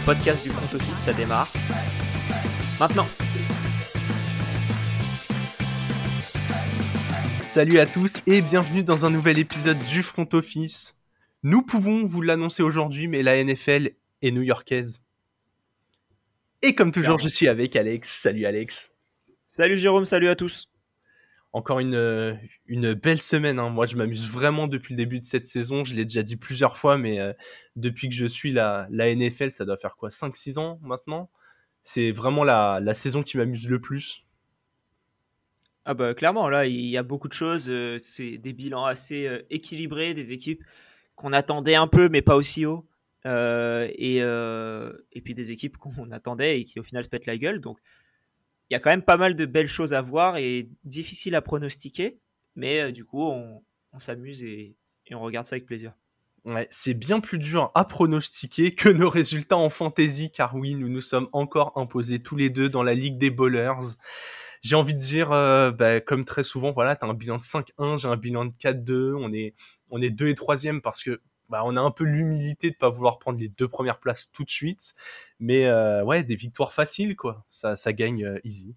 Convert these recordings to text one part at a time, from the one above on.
le podcast du front office, ça démarre. Maintenant. Salut à tous et bienvenue dans un nouvel épisode du front office. Nous pouvons vous l'annoncer aujourd'hui, mais la NFL est new-yorkaise. Et comme toujours, je suis avec Alex. Salut Alex. Salut Jérôme, salut à tous encore une, euh, une belle semaine. Hein. Moi, je m'amuse vraiment depuis le début de cette saison. Je l'ai déjà dit plusieurs fois, mais euh, depuis que je suis la, la NFL, ça doit faire quoi 5-6 ans maintenant? C'est vraiment la, la, saison qui m'amuse le plus. Ah bah clairement, là, il y a beaucoup de choses. Euh, c'est des bilans assez équilibrés, des équipes qu'on attendait un peu, mais pas aussi haut. et, et puis des équipes qu'on attendait et qui au final se pètent la gueule. Donc il y a quand même pas mal de belles choses à voir et difficile à pronostiquer. Mais euh, du coup, on, s'amuse et, on regarde ça avec plaisir. Ouais, c'est bien plus dur à pronostiquer que nos résultats en fantasy, car oui, nous nous sommes encore imposés tous les deux dans la Ligue des Bowlers. J'ai envie de dire, euh, bah, comme très souvent, voilà, tu as un bilan de 5-1, j'ai un bilan de 4-2, on est, on est 2 et 3 parce que bah, on a un peu l'humilité de pas vouloir prendre les deux premières places tout de suite. Mais euh, ouais, des victoires faciles, quoi. Ça, ça gagne euh, easy.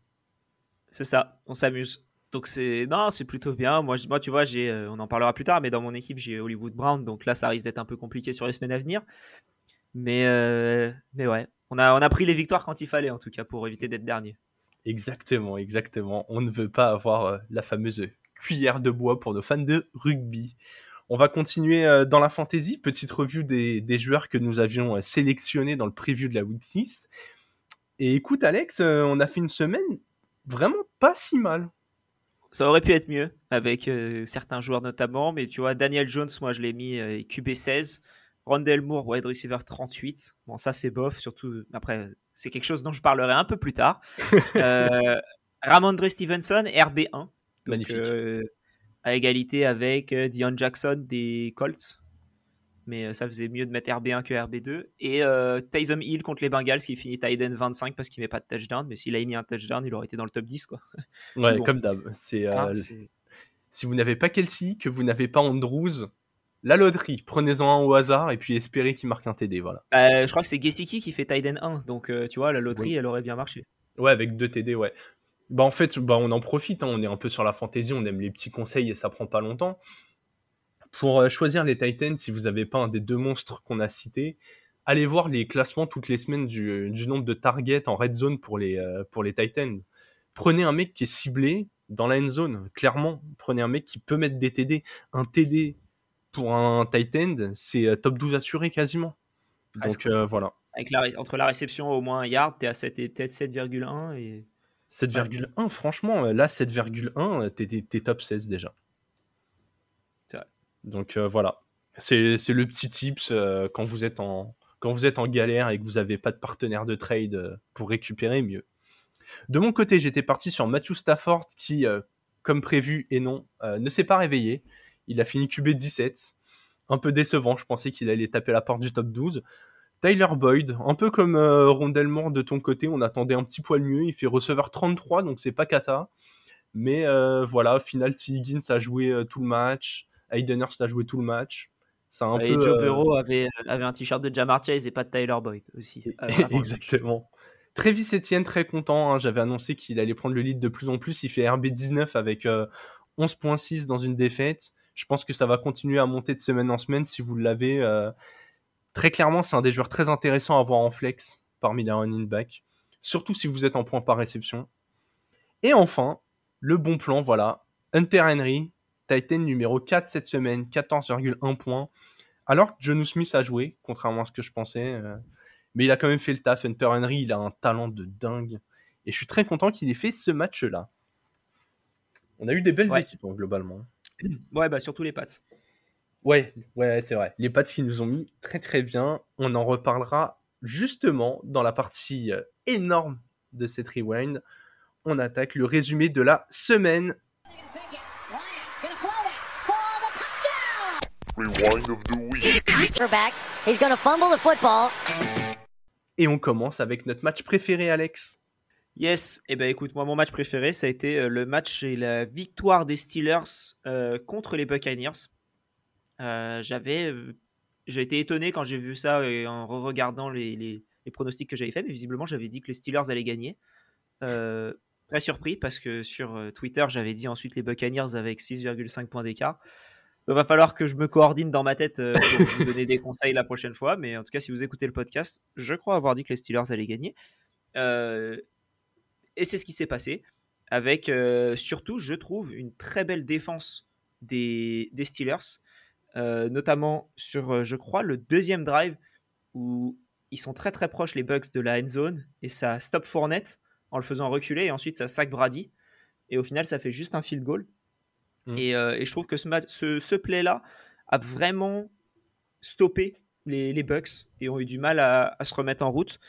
C'est ça, on s'amuse. Donc c'est non, c'est plutôt bien. Moi, moi, tu vois, j'ai, euh, on en parlera plus tard, mais dans mon équipe, j'ai Hollywood Brown, donc là, ça risque d'être un peu compliqué sur les semaines à venir. Mais mais ouais, on a on a pris les victoires quand il fallait, en tout cas, pour éviter d'être dernier. Exactement, exactement. On ne veut pas avoir la fameuse cuillère de bois pour nos fans de rugby. On va continuer euh, dans la fantasy. Petite revue des, joueurs que nous avions euh, sélectionnés dans le preview de la Week 6. Et écoute, Alex, euh, on a fait une semaine vraiment pas si mal. Ça aurait pu être mieux avec certains joueurs notamment, mais tu vois, Daniel Jones, moi je l'ai mis QB 16. Rondell Moore, wide receiver 38. Bon, ça c'est bof, surtout après, c'est quelque chose dont je parlerai un peu plus tard. Ramondre Stevenson, RB1. Magnifique à égalité avec euh, Dion Jackson des Colts. Mais euh, ça faisait mieux de mettre RB1 que RB2. Et euh, Taysom Hill contre les Bengals qui finit Tiden 25 parce qu'il met pas de touchdown. Mais s'il a mis un touchdown, il aurait été dans le top 10. Quoi. Ouais, comme d'hab. Ah, c'est, si vous n'avez pas Kelsey, que vous n'avez pas Andrews, la loterie, prenez-en un au hasard et puis espérez qu'il marque un TD. Voilà. je crois que c'est Gesicki qui fait Tiden 1. Donc tu vois, la loterie, elle aurait bien marché. Ouais, avec deux TD, ouais. Bah en fait, bah on en profite, hein. on est un peu sur la fantaisie, on aime les petits conseils et ça prend pas longtemps. Pour euh, choisir les Titans, si vous n'avez pas un des deux monstres qu'on a cités, allez voir les classements toutes les semaines du, nombre de targets en red zone pour les, euh, pour les Titans. Prenez un mec qui est ciblé dans la end zone, clairement. Prenez un mec qui peut mettre des TD. Un TD pour un Titan, c'est euh, top 12 assuré quasiment. Ah, Donc voilà. Avec la, entre la réception au moins un yard, t'es à 7,1 et 7,1, franchement, euh, là, 7,1, euh, t'es, top 16 déjà. Donc euh, voilà, c'est, le petit tips quand, vous êtes en, quand vous êtes en galère et que vous n'avez pas de partenaire de trade pour récupérer mieux. De mon côté, j'étais parti sur Matthew Stafford qui, comme prévu et non, ne s'est pas réveillé. Il a fini QB 17. Un peu décevant, je pensais qu'il allait taper la porte du top 12. Tyler Boyd, un peu comme euh, de ton côté, on attendait un petit poil mieux. Il fait receveur 33, donc c'est pas kata. Mais euh, voilà, final, T. Higgins a joué euh, tout le match. Hayden Hurst a joué tout le match. Un et Joe Burrow avait, avait un t-shirt de Jamar Chase et pas de Tyler Boyd aussi. Exactement. Travis Etienne, très content. Hein. J'avais annoncé qu'il allait prendre le lead de plus en plus. Il fait RB19 avec 11.6 dans une défaite. Je pense que ça va continuer à monter de semaine en semaine si vous l'avez. Très clairement, c'est un des joueurs très intéressants à avoir en flex parmi les running back, surtout si vous êtes en point par réception. Et enfin, le bon plan, voilà, Hunter Henry, Titan numéro 4 cette semaine, 14,1 points. Alors que Jonu Smith a joué, contrairement à ce que je pensais. Euh, mais il a quand même fait le taf. Hunter Henry, il a un talent de dingue. Et je suis très content qu'il ait fait ce match-là. On a eu des belles équipes, hein, globalement. Ouais, bah surtout les Pats. Ouais, ouais, c'est vrai. Les pattes qui nous ont mis très très bien. On en reparlera justement dans la partie euh, énorme de cette rewind. On attaque le résumé de la semaine. Et on commence avec notre match préféré, Alex. Yes, et eh ben écoute, moi mon match préféré, ça a été euh, le match et la victoire des Steelers euh, contre les Buccaneers. Euh, j'avais, j'ai été étonné quand j'ai vu ça et en re-regardant les, les pronostics que j'avais fait, mais visiblement j'avais dit que les Steelers allaient gagner. très surpris parce que sur Twitter j'avais dit ensuite les Buccaneers avec 6,5 points d'écart. Il va falloir que je me coordine dans ma tête pour vous donner des conseils la prochaine fois. Mais en tout cas, si vous écoutez le podcast, je crois avoir dit que les Steelers allaient gagner. et c'est ce qui s'est passé. Avec surtout, je trouve, une très belle défense des Steelers. Notamment sur, je crois, le deuxième drive où ils sont très très proches, les Bucks, de la end zone. Et ça stop Fournette en le faisant reculer. Et ensuite, ça sac Brady. Et au final, ça fait juste un field goal. Mmh. Euh, et, je trouve que ce, ce, ce play-là a vraiment stoppé les, les, Bucks et ont eu du mal à, se remettre en route.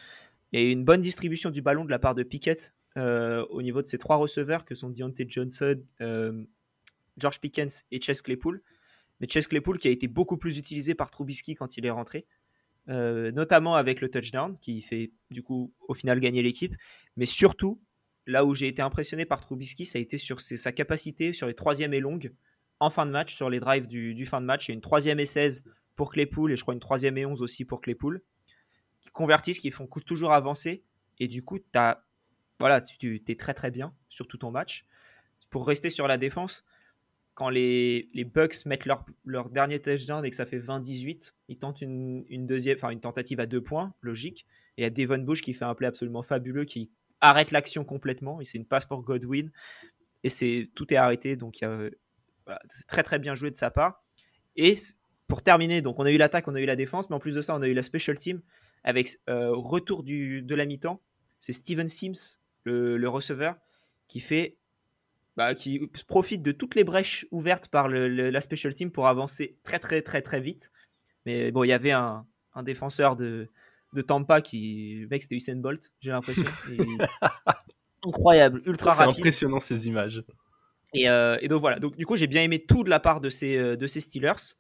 Il y a eu une bonne distribution du ballon de la part de Pickett euh, au niveau de ces trois receveurs que sont Deontay Johnson, euh, George Pickens et Chess Claypool. Mais Chess Claypool qui a été beaucoup plus utilisé par Trubisky quand il est rentré, notamment avec le touchdown qui fait du coup au final gagner l'équipe, mais surtout là où j'ai été impressionné par Trubisky, ça a été sur sa capacité sur les troisièmes et longues en fin de match, sur les drives du, fin de match. Il y a une troisième et 16 pour Claypool et je crois une troisième et 11 aussi pour Claypool, qui convertissent, qui font toujours avancer. Et du coup, as, voilà, tu, es très très bien sur tout ton match. Pour rester sur la défense, quand les, Bucks mettent leur, leur, dernier touchdown et que ça fait 20-18, ils tentent une, une deuxième, enfin une tentative à deux points, logique. Et il y a Devon Bush qui fait un play absolument fabuleux qui arrête l'action complètement. C'est une passe pour Godwin. Et tout est arrêté. Donc c'est très très bien joué de sa part. Et pour terminer, donc on a eu l'attaque, on a eu la défense, mais en plus de ça, on a eu la special team avec euh, retour du, de la mi-temps. C'est Steven Sims, le, receveur, qui fait bah, qui profite de toutes les brèches ouvertes par la special team pour avancer très très très très vite. Mais bon, il y avait un défenseur de, de Tampa qui. Mec, c'était Usain Bolt, j'ai l'impression. Incroyable, ultra rapide. C'est impressionnant ces images. Euh, et, donc voilà, donc du coup j'ai bien aimé tout de la part de ces, euh, de ces Steelers.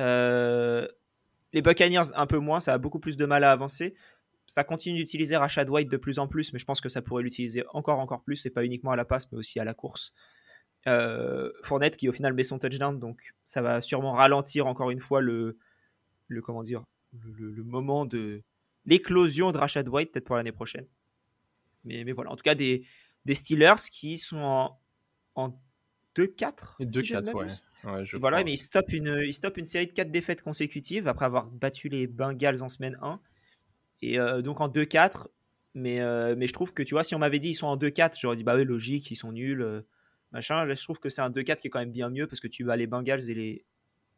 Euh, les Buccaneers un peu moins, ça a beaucoup plus de mal à avancer. Ça continue d'utiliser Rashad White de plus en plus, mais je pense que ça pourrait l'utiliser encore encore plus, et pas uniquement à la passe, mais aussi à la course. Fournette qui au final met son touchdown, donc ça va sûrement ralentir encore une fois le, le comment dire, le moment de, l'éclosion de Rashad White peut-être pour l'année prochaine. Mais, mais voilà, en tout cas, des, des Steelers qui sont en, en 2-4. 2-4, ouais. voilà, mais ils stoppent, une, ils stoppent une série de 4 défaites consécutives après avoir battu les Bengals en semaine 1. Et euh, donc en 2-4. Mais, euh, mais je trouve que, tu vois, si on m'avait dit ils sont en 2-4, j'aurais dit, bah oui, logique, ils sont nuls. Euh, machin. je trouve que c'est un 2-4 qui est quand même bien mieux parce que tu bats les Bengals et les,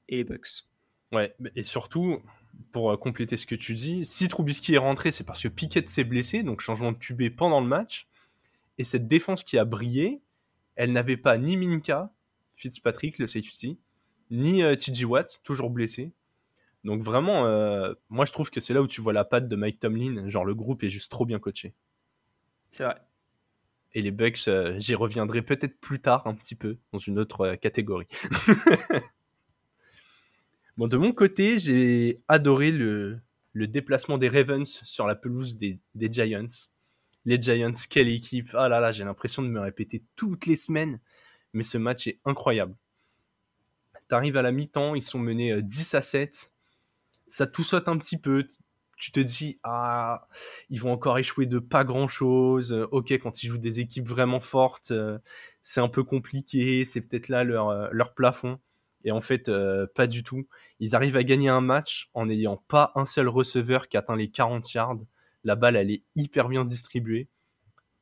et les Bucks. Ouais, et surtout, pour compléter ce que tu dis, si Trubisky est rentré, c'est parce que Pickett s'est blessé, donc changement de QB pendant le match. Et cette défense qui a brillé, elle n'avait pas ni Minka, Fitzpatrick, le safety, ni euh, TJ Watt, toujours blessé. Donc vraiment, euh, moi je trouve que c'est là où tu vois la patte de Mike Tomlin. Genre le groupe est juste trop bien coaché. C'est vrai. Et les Bucks, j'y reviendrai peut-être plus tard un petit peu, dans une autre catégorie. Bon, de mon côté, j'ai adoré le, déplacement des Ravens sur la pelouse des, Giants. Les Giants, quelle équipe Ah là là, j'ai l'impression de me répéter toutes les semaines, mais ce match est incroyable. T'arrives à la mi-temps, ils sont menés 10 euh, à 7. Ça tout saute un petit peu. Tu te dis, ah, ils vont encore échouer de pas grand-chose. Ok, quand ils jouent des équipes vraiment fortes, euh, c'est un peu compliqué. C'est peut-être là leur, euh, plafond. Et en fait, euh, pas du tout. Ils arrivent à gagner un match en n'ayant pas un seul receveur qui atteint les 40 yards. La balle, elle est hyper bien distribuée.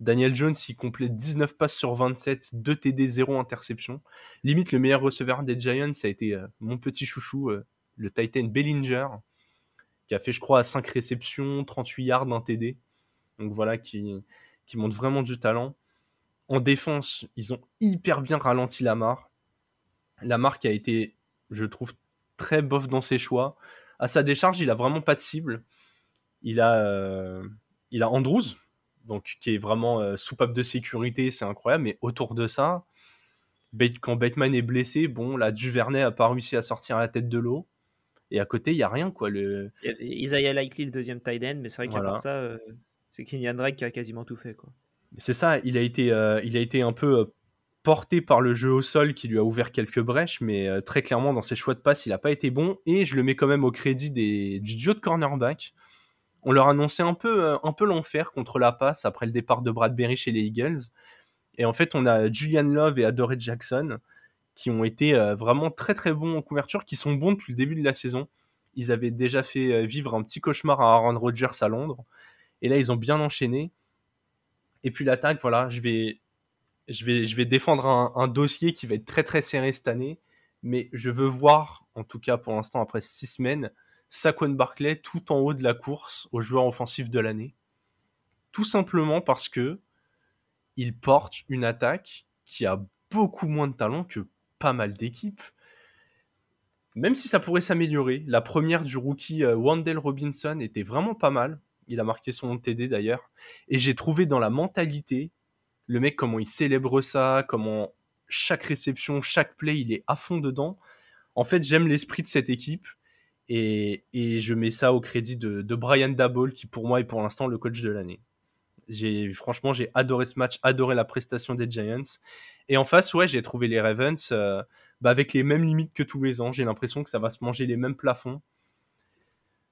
Daniel Jones, il complète 19 passes sur 27, 2 TD, 0 interception. Limite, le meilleur receveur des Giants, ça a été euh, mon petit chouchou, euh, le Titan Bellinger, qui a fait, je crois, 5 réceptions, 38 yards, 1 TD. Donc voilà, qui, qui montre vraiment du talent. En défense, ils ont hyper bien ralenti Lamar. La marque a été, je trouve, très bof dans ses choix. À sa décharge, il a vraiment pas de cible. Il a, euh, Andrews, donc qui est vraiment euh, soupape de sécurité, c'est incroyable. Mais autour de ça, quand Bateman est blessé, bon, là, Duvernay a pas réussi à sortir la tête de l'eau. Et à côté, il y a rien, quoi. Le... Isaiah Likely, le deuxième tight end, mais c'est vrai qu'à part ça, euh, c'est Kenyan Drake qui a quasiment tout fait, quoi. C'est ça, il a été, il a été un peu porté par le jeu au sol qui lui a ouvert quelques brèches, mais euh, très clairement dans ses choix de passe, il n'a pas été bon. Et je le mets quand même au crédit des, du duo de cornerback. on leur annonçait un peu, euh, un peu l'enfer contre la passe après le départ de Bradbury chez les Eagles. Et en fait, on a Julian Love et Adore Jackson qui ont été euh, vraiment très très bons en couverture, qui sont bons depuis le début de la saison. Ils avaient déjà fait euh, vivre un petit cauchemar à Aaron Rodgers à Londres. Et là, ils ont bien enchaîné. Et puis l'attaque, voilà, je vais, je vais, je vais défendre un, dossier qui va être très très serré cette année. Mais je veux voir, en tout cas pour l'instant, après six semaines, Saquon Barclay tout en haut de la course au joueur offensif de l'année. Tout simplement parce que il porte une attaque qui a beaucoup moins de talent que pas mal d'équipes. Même si ça pourrait s'améliorer, la première du rookie euh, Wendell Robinson était vraiment pas mal. Il a marqué son TD d'ailleurs. Et j'ai trouvé dans la mentalité, le mec, comment il célèbre ça, comment chaque réception, chaque play, il est à fond dedans. En fait, j'aime l'esprit de cette équipe. Et, je mets ça au crédit de, de Brian Dabol, qui pour moi est pour l'instant le coach de l'année. J'ai franchement j'ai adoré ce match, adoré la prestation des Giants. Et en face, ouais, j'ai trouvé les Ravens euh, bah, avec les mêmes limites que tous les ans. J'ai l'impression que ça va se manger les mêmes plafonds.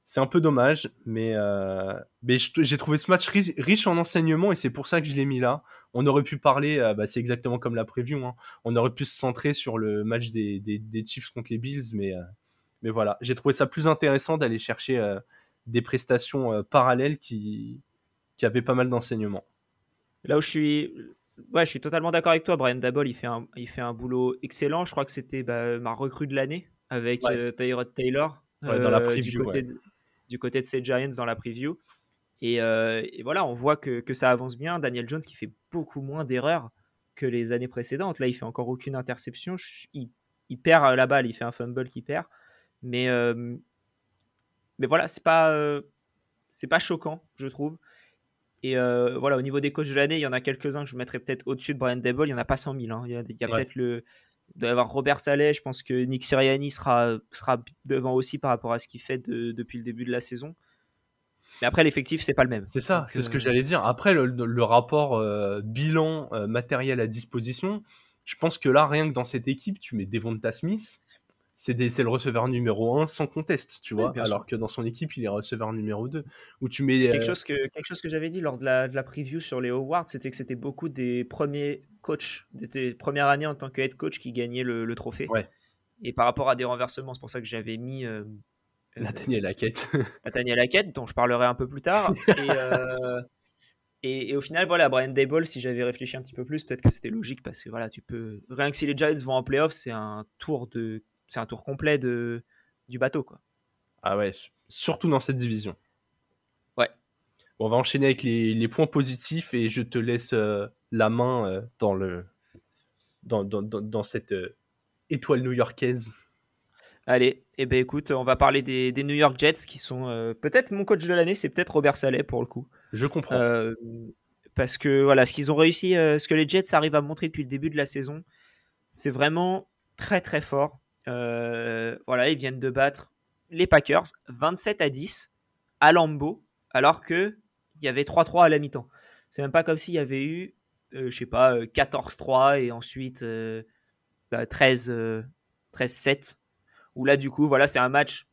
C'est un peu dommage, mais, euh, mais j'ai trouvé ce match riche, en enseignements et c'est pour ça que je l'ai mis là. On aurait pu parler, euh, bah, c'est exactement comme la preview, hein. on aurait pu se centrer sur le match des, des, Chiefs contre les Bills, mais, mais voilà, j'ai trouvé ça plus intéressant d'aller chercher des prestations parallèles qui, qui avaient pas mal d'enseignements. Là où je suis, Ouais, je suis totalement d'accord avec toi. Brian Dabol, il fait un, il fait un boulot excellent. Je crois que c'était bah, ma recrue de l'année avec euh, Tyrod Taylor dans la euh, du, côté de, du côté de ces Giants dans la preview. Et, euh, et voilà, on voit que, que, ça avance bien. Daniel Jones qui fait beaucoup moins d'erreurs que les années précédentes. Là, il fait encore aucune interception. Il, il perd la balle, il fait un fumble qui perd. Mais, mais voilà, c'est pas, c'est pas choquant, je trouve. Et euh, voilà, au niveau des coachs de l'année, il y en a quelques-uns que je mettrais peut-être au-dessus de Brian Dable. Il n'y en a pas 100 000. Hein. Il y a, peut-être le. d'avoir Robert Saleh. Je pense que Nick Sirianni sera, sera devant aussi par rapport à ce qu'il fait depuis le début de la saison. Mais après, l'effectif, c'est pas le même. C'est ça, c'est ce que euh, j'allais dire. Après, le, rapport euh, bilan matériel à disposition, je pense que là, rien que dans cette équipe, tu mets Devonta Smith c'est le receveur numéro 1 sans conteste, tu vois, alors que dans son équipe, il est receveur numéro 2. Où tu mets, quelque, euh, chose que, quelque chose que j'avais dit lors de la, de la preview sur les awards, c'était que c'était beaucoup des premiers coachs, des premières années en tant que head coach qui gagnaient le, trophée. Ouais. Et par rapport à des renversements, c'est pour ça que j'avais mis. Euh, euh Nathaniel Laquette. Nathaniel Laquette, dont je parlerai un peu plus tard. Euh, et, et, au final, voilà, Brian Dable, si j'avais réfléchi un petit peu plus, peut-être que c'était logique parce que voilà, tu peux. Rien que si les Giants vont en playoff, c'est un tour de c'est un tour complet de, du bateau. Quoi. Ah ouais, surtout dans cette division. Ouais. on va enchaîner avec les, points positifs et je te laisse euh, la main euh, dans, le, dans, dans, dans cette euh, étoile new-yorkaise. Allez, eh ben écoute, on va parler des, des New York Jets qui sont peut-être mon coach de l'année, c'est peut-être Robert Saleh pour le coup. Je comprends. parce que voilà, ce qu'ils ont réussi, ce que les Jets arrivent à montrer depuis le début de la saison, c'est vraiment très très fort. Euh, voilà, ils viennent de battre les Packers 27 à 10 à Lambeau, alors que il y avait 3-3 à la mi-temps. C'est même pas comme s'il y avait eu, euh, je sais pas, 14-3 euh, et ensuite 13-7. Bah, où là, du coup, voilà, c'est un match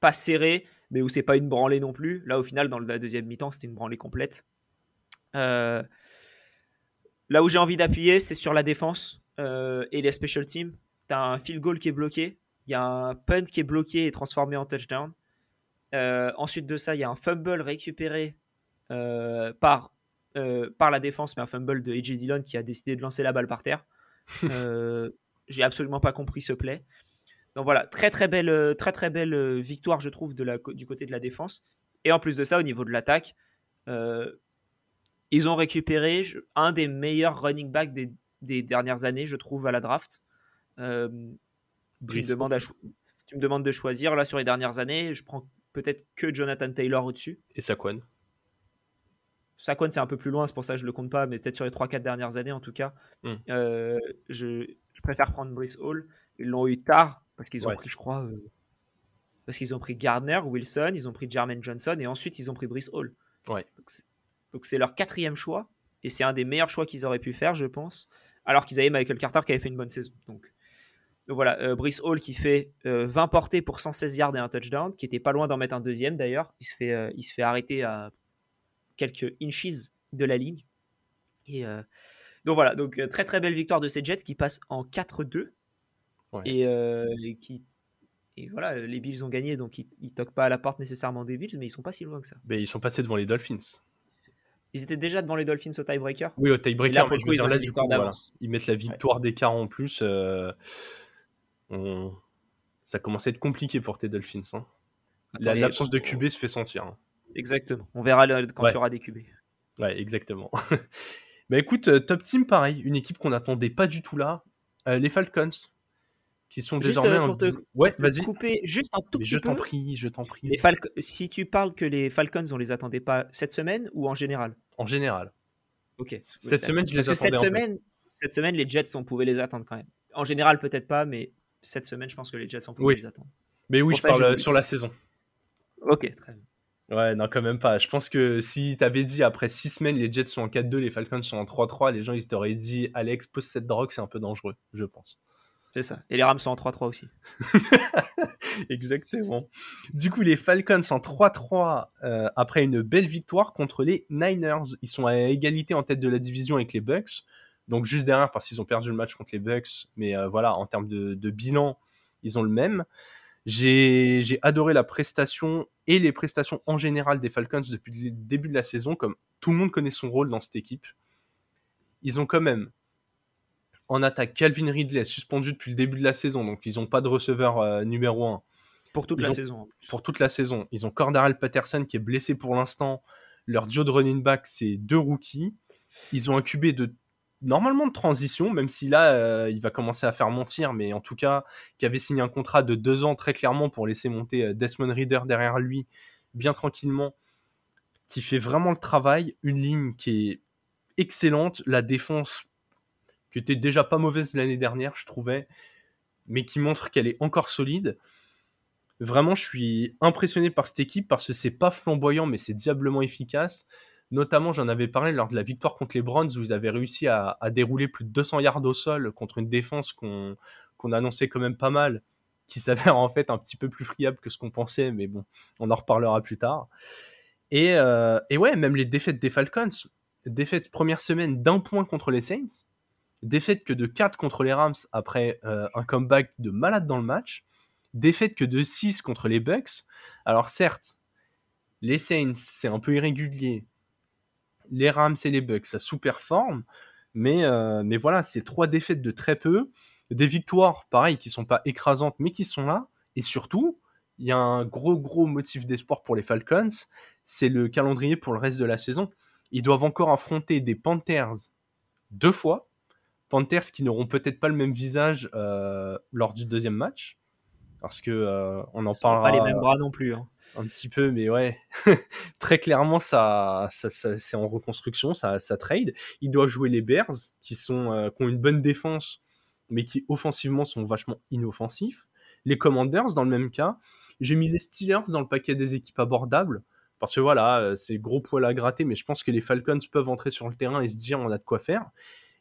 pas serré, mais où c'est pas une branlée non plus. Là, au final, dans la deuxième mi-temps, c'était une branlée complète. là où j'ai envie d'appuyer, c'est sur la défense et les special teams tu as un field goal qui est bloqué, il y a un punt qui est bloqué et transformé en touchdown. Euh, ensuite de ça, il y a un fumble récupéré euh, par, euh, par la défense, mais un fumble de AJ Dillon qui a décidé de lancer la balle par terre. J'ai absolument pas compris ce play. Donc voilà, très très belle, très, très belle victoire, je trouve, de la, du côté de la défense. Et en plus de ça, au niveau de l'attaque, ils ont récupéré un des meilleurs running backs des, des, dernières années, je trouve, à la draft. Euh, tu, me demandes tu me demandes de choisir. Là, sur les dernières années, je prends peut-être que Jonathan Taylor au-dessus. Et Saquon Saquon, c'est un peu plus loin, c'est pour ça que je le compte pas, mais peut-être sur les 3-4 dernières années en tout cas. Hmm. Euh, je, je, préfère prendre Brice Hall. Ils l'ont eu tard parce qu'ils ont pris, je crois, euh, parce qu'ils ont pris Gardner, Wilson, ils ont pris Jermaine Johnson et ensuite ils ont pris Brice Hall. Ouais. Donc c'est leur quatrième choix et c'est un des meilleurs choix qu'ils auraient pu faire, je pense, alors qu'ils avaient Michael Carter qui avait fait une bonne saison. Donc Donc voilà, euh, Brice Hall qui fait 20 portées pour 116 yards et un touchdown, qui était pas loin d'en mettre un deuxième d'ailleurs. Il, se fait, il se fait arrêter à quelques inches de la ligne. Et donc voilà, donc très très belle victoire de ces Jets qui passent en 4-2 et, et, qui et voilà, les Bills ont gagné, donc ils, ne toquent pas à la porte nécessairement des Bills, mais ils sont pas si loin que ça. Mais ils sont passés devant les Dolphins. Ils étaient déjà devant les Dolphins au tiebreaker Oui, au tiebreaker, mais ils, du coup, ils mettent la victoire d'écart en plus. Euh, ça commence à être compliqué pour tes Dolphins. Hein. L'absence de QB se fait sentir. Hein. Exactement. On verra quand il y aura des QB. Ouais, exactement. bah écoute, euh, top team, pareil, une équipe qu'on n'attendait pas du tout là. Euh, les Falcons qui sont désormais euh, pour ouais, vas-y. couper juste un tout petit je peu. Je t'en prie, je t'en prie. Les si tu parles que les Falcons, on les attendait pas cette semaine ou en général? En général. Ok. Cette semaine, je les attendais. Cette semaine, cette semaine, les Jets, on pouvait les attendre quand même. En général, peut-être pas, mais cette semaine, je pense que les Jets, on pouvait les attendre. Mais oui, je parle sur la saison. Ok, très bien. Ouais, non, quand même pas. Je pense que si t'avais dit après 6 semaines, les Jets sont en 4-2, les Falcons sont en 3-3, les gens ils t'auraient dit Alex, pose cette drogue, c'est un peu dangereux, je pense. C'est ça. Et les Rams sont en 3-3 aussi. Exactement. Du coup, les Falcons en 3-3 euh, après une belle victoire contre les Niners. Ils sont à égalité en tête de la division avec les Bucks. Donc juste derrière parce qu'ils ont perdu le match contre les Bucks. Mais euh, voilà, en termes de, bilan, ils ont le même. J'ai adoré la prestation et les prestations en général des Falcons depuis le début de la saison, comme tout le monde connaît son rôle dans cette équipe. Ils ont quand même en attaque, Calvin Ridley suspendu depuis le début de la saison, donc ils n'ont pas de receveur euh, numéro 1. Pour toute la saison. Pour toute la saison. Ils ont Cordarel Patterson qui est blessé pour l'instant. Leur duo de running back, c'est deux rookies. Ils ont un QB de normalement de transition, même si là, euh, il va commencer à faire mentir, mais en tout cas, qui avait signé un contrat de deux ans très clairement pour laisser monter euh, Desmond Reader derrière lui, bien tranquillement, qui fait vraiment le travail. Une ligne qui est excellente. La défense qui était déjà pas mauvaise l'année dernière, je trouvais, mais qui montre qu'elle est encore solide. Vraiment, je suis impressionné par cette équipe parce que c'est pas flamboyant, mais c'est diablement efficace. Notamment, j'en avais parlé lors de la victoire contre les Browns où ils avaient réussi à, dérouler plus de 200 yards au sol contre une défense qu'on annonçait quand même pas mal, qui s'avère en fait un petit peu plus friable que ce qu'on pensait, mais bon, on en reparlera plus tard. Et, euh, et ouais, même les défaites des Falcons, défaite première semaine d'un point contre les Saints, défaite que de 4 contre les Rams après euh, un comeback de malade dans le match, défaite que de 6 contre les Bucks. Alors certes, les Saints, c'est un peu irrégulier. Les Rams et les Bucks, ça sous-performe. Mais, euh, mais voilà, c'est trois défaites de très peu. Des victoires, pareil, qui sont pas écrasantes, mais qui sont là. Et surtout, il y a un gros, gros motif d'espoir pour les Falcons. C'est le calendrier pour le reste de la saison. Ils doivent encore affronter des Panthers deux fois Panthers qui n'auront peut-être pas le même visage euh, lors du deuxième match. Parce que euh, on en parlera. Pas les mêmes bras non plus. Hein. Un petit peu, mais ouais. Très clairement, ça, c'est en reconstruction, ça, trade. Ils doivent jouer les Bears, qui, sont, euh, ont une bonne défense, mais qui offensivement sont vachement inoffensifs. Les Commanders, dans le même cas. J'ai mis les Steelers dans le paquet des équipes abordables. Parce que voilà, c'est gros poil à gratter, mais je pense que les Falcons peuvent entrer sur le terrain et se dire on a de quoi faire.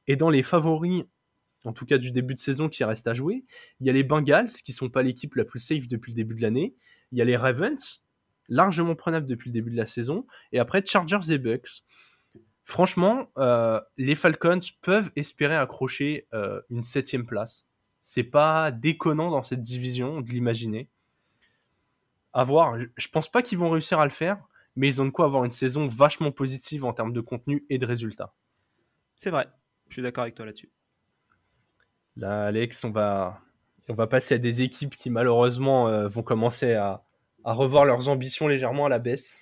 Et dans les favoris, en tout cas du début de saison qui reste à jouer, il y a les Bengals, qui sont pas l'équipe la plus safe depuis le début de l'année. Il y a les Ravens, largement prenables depuis le début de la saison. Et après, Chargers et Bucks. Franchement, euh, les Falcons peuvent espérer accrocher euh, une septième place. C'est pas déconnant dans cette division de l'imaginer. À voir. Je pense pas qu'ils vont réussir à le faire, mais ils ont de quoi avoir une saison vachement positive en termes de contenu et de résultats. C'est vrai. Je suis d'accord avec toi là-dessus. Là, Alex, on va, on va passer à des équipes qui malheureusement euh, vont commencer à, revoir leurs ambitions légèrement à la baisse.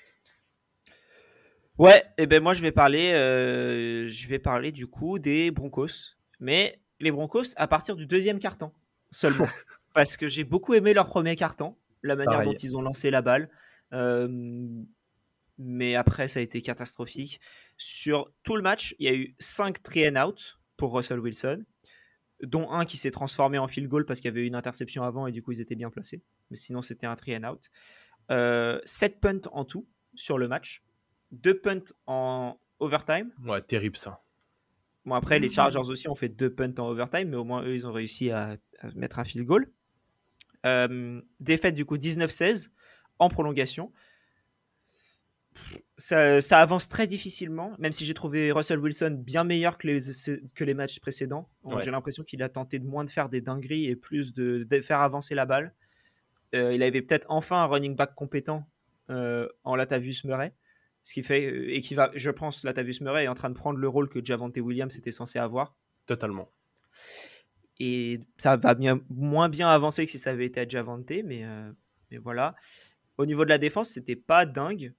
Ouais, et eh ben moi je vais parler, euh, je vais parler du coup des Broncos, mais les Broncos à partir du deuxième carton seulement, parce que j'ai beaucoup aimé leur premier carton, la manière dont ils ont lancé la balle. Euh, mais après ça a été catastrophique. Sur tout le match, il y a eu 5 three and out pour Russell Wilson, dont un qui s'est transformé en field goal parce qu'il y avait eu une interception avant et du coup ils étaient bien placés. Mais sinon c'était un three and out. 7 euh, punts en tout sur le match, 2 punts en overtime. Ouais, terrible ça. Bon, après, les Chargers aussi ont fait deux punts en overtime, mais au moins, eux, ils ont réussi à, mettre un field goal. Euh, défaite, du coup, 19-16 en prolongation. Ça, avance très difficilement, même si j'ai trouvé Russell Wilson bien meilleur que les, que les matchs précédents. J'ai l'impression qu'il a tenté de moins de faire des dingueries et plus de, faire avancer la balle. Euh, il avait peut-être enfin un running back compétent euh, en Latavius Murray. Ce qui fait, euh, et qui va, je pense, Latavius Murray est en train de prendre le rôle que Javante Williams était censé avoir. Totalement. Et ça va bien, moins bien avancer que si ça avait été à Javante, mais, euh, mais voilà. Au niveau de la défense, c'était pas dingue,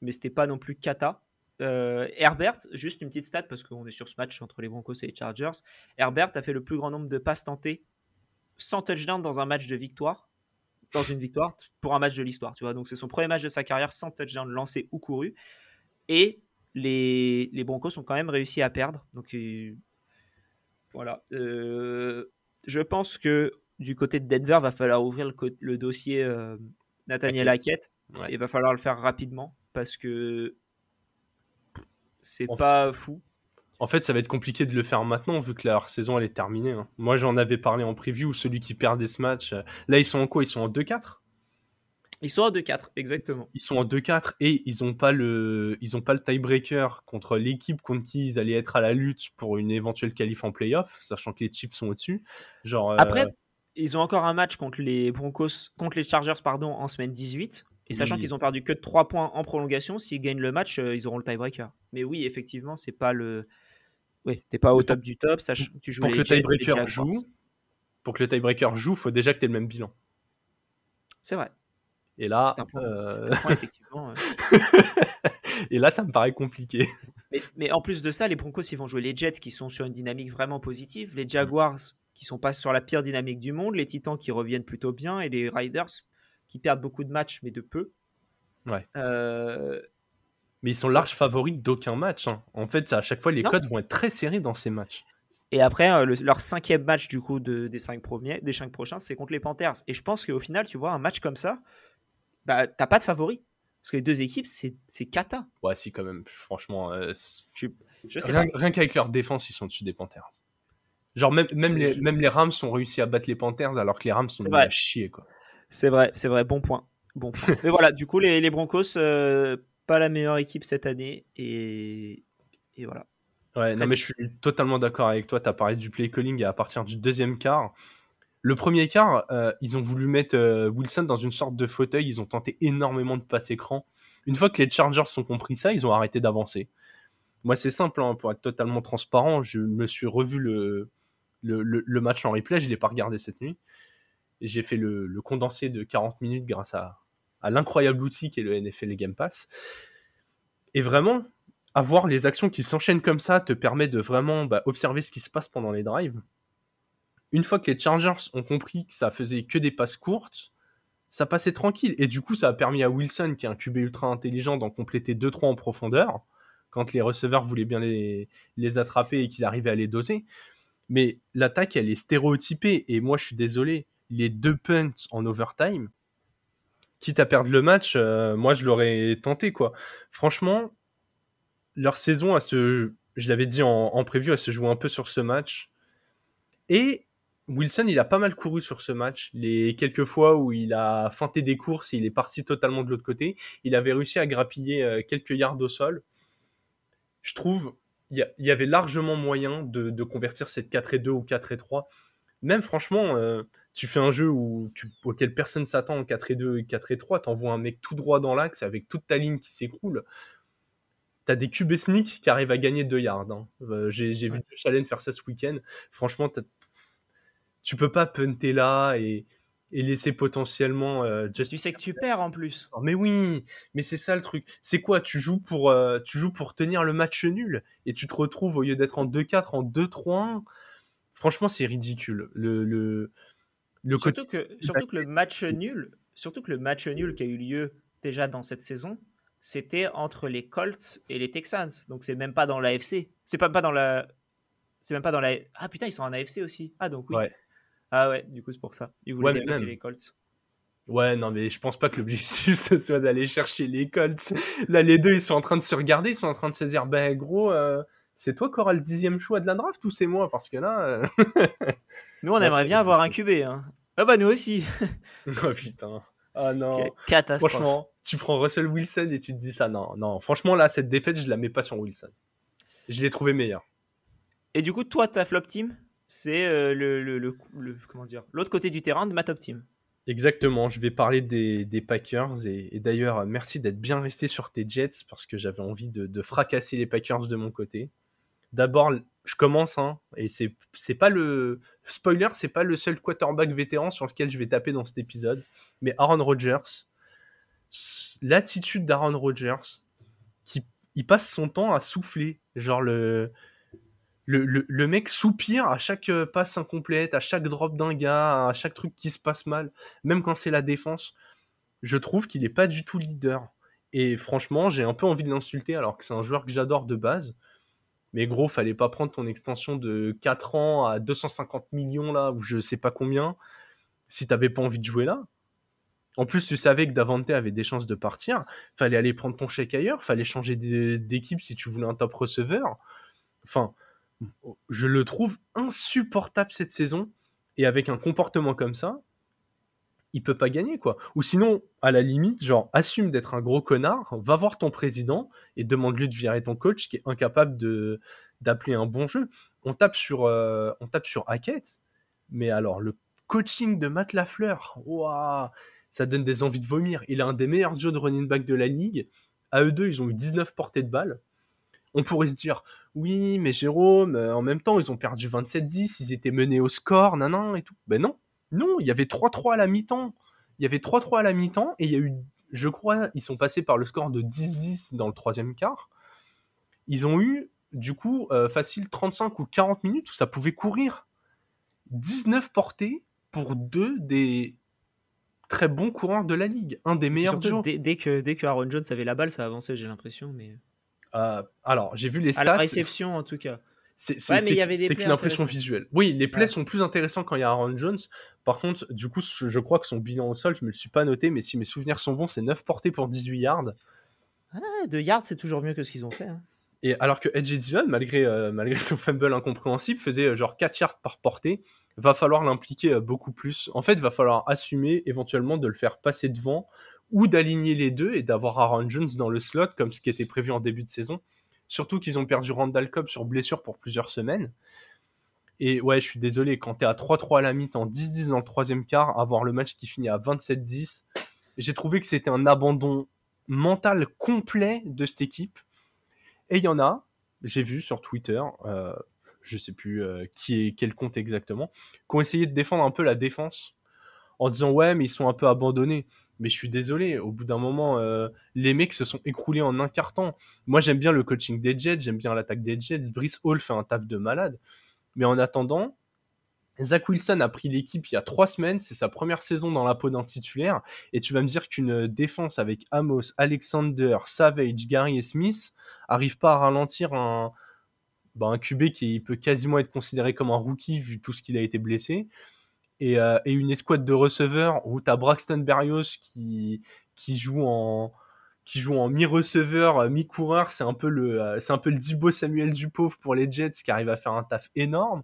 mais c'était pas non plus cata. Euh, Herbert, juste une petite stat parce qu'on est sur ce match entre les Broncos et les Chargers. Herbert a fait le plus grand nombre de passes tentées sans touchdown dans un match de victoire dans une victoire pour un match de l'histoire. Tu vois, donc c'est son premier match de sa carrière sans touchdown lancé ou couru. Et les, les Broncos ont quand même réussi à perdre. Donc voilà. Euh, je pense que du côté de Denver, va falloir ouvrir le, dossier euh, Nathaniel Hackett. Et va falloir le faire rapidement parce que c'est pas fou. En fait, ça va être compliqué de le faire maintenant vu que leur saison elle est terminée. Hein. Moi, j'en avais parlé en preview. Celui qui perdait ce match, euh, là, ils sont en quoi? Ils sont en 2-4 Ils sont en 2-4, exactement. Ils sont en 2-4 et ils n'ont pas le, ils ont pas le tiebreaker contre l'équipe contre qui ils allaient être à la lutte pour une éventuelle qualif en playoff, sachant que les Chiefs sont au-dessus. Genre. Euh, Après, ils ont encore un match contre les Broncos, contre les Chargers, pardon, en semaine 18. Et sachant qu'ils ont perdu que de 3 points en prolongation, s'ils gagnent le match, euh, ils auront le tiebreaker. Mais oui, effectivement, c'est pas le oui, t'es pas au top du top, ça, tu joues pour les que le tiebreaker joue, Pour que le tiebreaker joue, faut déjà que tu aies le même bilan. C'est vrai. Et là, euh, effectivement. Et là, ça me paraît compliqué. Mais, en plus de ça, les Broncos, ils vont jouer les Jets qui sont sur une dynamique vraiment positive, les Jaguars qui sont pas sur la pire dynamique du monde, les Titans qui reviennent plutôt bien et les Riders qui perdent beaucoup de matchs mais de peu. Ouais. Euh, mais ils sont larges favoris d'aucun match. Hein. En fait, à chaque fois, les codes vont être très serrés dans ces matchs. Et après, euh, leur cinquième match du coup de, des, cinq premiers, des cinq prochains, c'est contre les Panthers. Et je pense qu'au final, tu vois, un match comme ça, bah, t'as pas de favori. Parce que les deux équipes, c'est cata. Ouais, si, quand même. Franchement, euh, je, sais rien, rien qu'avec leur défense, ils sont dessus des Panthers. Genre, même, même, les, même les Rams ont réussi à battre les Panthers alors que les Rams sont à chier. C'est vrai, c'est vrai. Bon point. Bon point. Mais voilà, du coup, les, les Broncos, euh, pas la meilleure équipe cette année. Et, et voilà. Ouais, non, mais je suis totalement d'accord avec toi. Tu as parlé du play calling à partir du deuxième quart. Le premier quart, euh, ils ont voulu mettre euh, Wilson dans une sorte de fauteuil. Ils ont tenté énormément de passes écran. Une fois que les Chargers ont compris ça, ils ont arrêté d'avancer. Moi, c'est simple, hein, pour être totalement transparent. Je me suis revu le, le, le, match en replay. Je ne l'ai pas regardé cette nuit. J'ai fait le, condensé de 40 minutes grâce à, à l'incroyable outil qui est le NFL Game Pass. Et vraiment, avoir les actions qui s'enchaînent comme ça te permet de vraiment bah, observer ce qui se passe pendant les drives. Une fois que les Chargers ont compris que ça faisait que des passes courtes, ça passait tranquille. Et du coup, ça a permis à Wilson, qui est un QB ultra intelligent, d'en compléter 2-3 en profondeur, quand les receveurs voulaient bien les, les attraper et qu'il arrivait à les doser. Mais l'attaque, elle est stéréotypée. Et moi, je suis désolé, les deux punts en overtime, quitte à perdre le match, euh, moi je l'aurais tenté quoi. Franchement, leur saison à se, je l'avais dit en, en prévu, elle se joue un peu sur ce match. Et Wilson, il a pas mal couru sur ce match. Les quelques fois où il a feinté des courses, il est parti totalement de l'autre côté. Il avait réussi à grappiller euh, quelques yards au sol. Je trouve, il y, avait largement moyen de, convertir cette 4 et 2 ou 4 et 3. Même franchement, euh, tu fais un jeu où auquel personne s'attend en 4 et 2 et 4 et 3, t'envoies un mec tout droit dans l'axe avec toute ta ligne qui s'écroule. T'as des QB sneak qui arrivent à gagner 2 yards. Hein. Euh, j'ai vu Challenge faire ça ce week-end. Franchement, tu peux pas punter là et, laisser potentiellement. Euh, tu sais que tu perds en plus. mais oui, mais c'est ça le truc. C'est quoi? Tu joues, pour, euh, tu joues pour tenir le match nul et tu te retrouves au lieu d'être en 2-4 en 2-3-1. Franchement, c'est ridicule. le, surtout, que, surtout que le match nul, surtout que le match nul qui a eu lieu déjà dans cette saison, c'était entre les Colts et les Texans. Donc c'est même pas dans l'AFC. C'est pas, pas dans la. C'est même pas dans la. Ah putain, ils sont en AFC aussi. Ah donc oui. Ah ouais, du coup c'est pour ça. Ils voulaient ouais, les Colts. Ouais, non, mais je pense pas que l'objectif ce soit d'aller chercher les Colts. Là, les deux, ils sont en train de se regarder, ils sont en train de se dire, ben gros, euh, c'est toi qui auras le dixième choix de la draft ou c'est moi? Parce que là. euh, Nous, on Là, aimerait bien avoir un QB. Hein. Ah bah nous aussi. oh putain. Ah non. Catastrophe. Franchement, tu prends Russell Wilson et tu te dis ça. Non, non. Franchement, là, cette défaite, je la mets pas sur Wilson. Je l'ai trouvé meilleur. Et du coup, toi, ta flop team, c'est euh, le, le, le- le- comment dire, l'autre côté du terrain de ma top team. Exactement, je vais parler des, des Packers et, et d'ailleurs, euh, merci d'être bien resté sur tes Jets parce que j'avais envie de, de fracasser les Packers de mon côté. D'abord, je commence, hein, et c'est c'est pas le spoiler, c'est pas le seul quarterback vétéran sur lequel je vais taper dans cet épisode, mais Aaron Rodgers, l'attitude d'Aaron Rodgers, qui il passe son temps à souffler, genre le le, le, le mec soupire à chaque euh, passe incomplète, à chaque drop d'un gars, à chaque truc qui se passe mal, même quand c'est la défense. Je trouve qu'il est pas du tout leader. Et franchement, j'ai un peu envie de l'insulter alors que c'est un joueur que j'adore de base. Mais gros, fallait pas prendre ton extension de 4 ans à 250 millions là, ou je sais pas combien, si t'avais pas envie de jouer là. En plus, tu savais que Davante avait des chances de partir. Fallait aller prendre ton chèque ailleurs. Fallait changer d'é- d'équipe si tu voulais un top receveur. Enfin, je le trouve insupportable cette saison. Et avec un comportement comme ça, il peut pas gagner quoi. Ou sinon, à la limite, genre assume d'être un gros connard, va voir ton président et demande-lui de virer ton coach qui est incapable d'appeler un bon jeu. On tape sur euh, on tape sur Hackett, mais alors le coaching de Matt Lafleur, waouh, ça donne des envies de vomir. Il a un des meilleurs jeux de running back de la ligue. À eux deux, ils ont eu 19 portées de balles. On pourrait se dire, oui, mais Jérôme, euh, en même temps, ils ont perdu 27-10, ils étaient menés au score, nan, nan, et tout. Ben non, non, il y avait 3-3 à la mi-temps. Il y avait 3-3 à la mi-temps, et il y a eu, je crois, ils sont passés par le score de 10-10 dans le troisième quart. Ils ont eu, du coup, euh, facile 35 ou 40 minutes où ça pouvait courir. 19 portées pour deux des très bons coureurs de la ligue. Un des meilleurs Surtout, dès, dès que, dès que Aaron Jones avait la balle, ça avançait, j'ai l'impression. Mais... Euh, alors, j'ai vu les À la stats. réception, en tout cas. C'est Ouais, mais c'est- il y avait des c'est plays qu'une impression visuelle. Oui, les plays Ouais. sont plus intéressants quand il y a Aaron Jones. Par contre, du coup, je crois que son bilan au sol, je me le suis pas noté, mais si mes souvenirs sont bons, c'est 9 portées pour 18 yards. Ah, de yards, c'est toujours mieux que ce qu'ils ont fait. hein. Et alors que Edge Dillon, malgré, euh, malgré son fumble incompréhensible, faisait euh, genre 4 yards par portée, va falloir l'impliquer euh, beaucoup plus. En fait, va falloir assumer éventuellement de le faire passer devant ou d'aligner les deux et d'avoir Aaron Jones dans le slot comme ce qui était prévu en début de saison. Surtout qu'ils ont perdu Randall Cobb sur blessure pour plusieurs semaines. Et ouais, je suis désolé, quand t'es à 3-3 à la mi-temps, 10-10 dans le troisième quart, avoir le match qui finit à 27-10, j'ai trouvé que c'était un abandon mental complet de cette équipe. Et il y en a, j'ai vu sur Twitter, euh, je sais plus euh, qui est quel compte exactement, qui ont essayé de défendre un peu la défense en disant ouais mais ils sont un peu abandonnés. Mais je suis désolé, au bout d'un moment, euh, les mecs se sont écroulés en un temps. Moi j'aime bien le coaching des Jets, j'aime bien l'attaque des Jets. Brice Hall fait un taf de malade. Mais en attendant, Zach Wilson a pris l'équipe il y a trois semaines, c'est sa première saison dans la peau d'un titulaire, et tu vas me dire qu'une défense avec Amos, Alexander, Savage, Gary et Smith arrive pas à ralentir un, bah, un QB qui peut quasiment être considéré comme un rookie vu tout ce qu'il a été blessé, et, euh, une escouade de receveurs où tu as Braxton Berrios qui joue en qui joue en mi-receveur, euh, mi-coureur, c'est un peu le euh, c'est un Dibo Samuel du pour les Jets qui arrive à faire un taf énorme.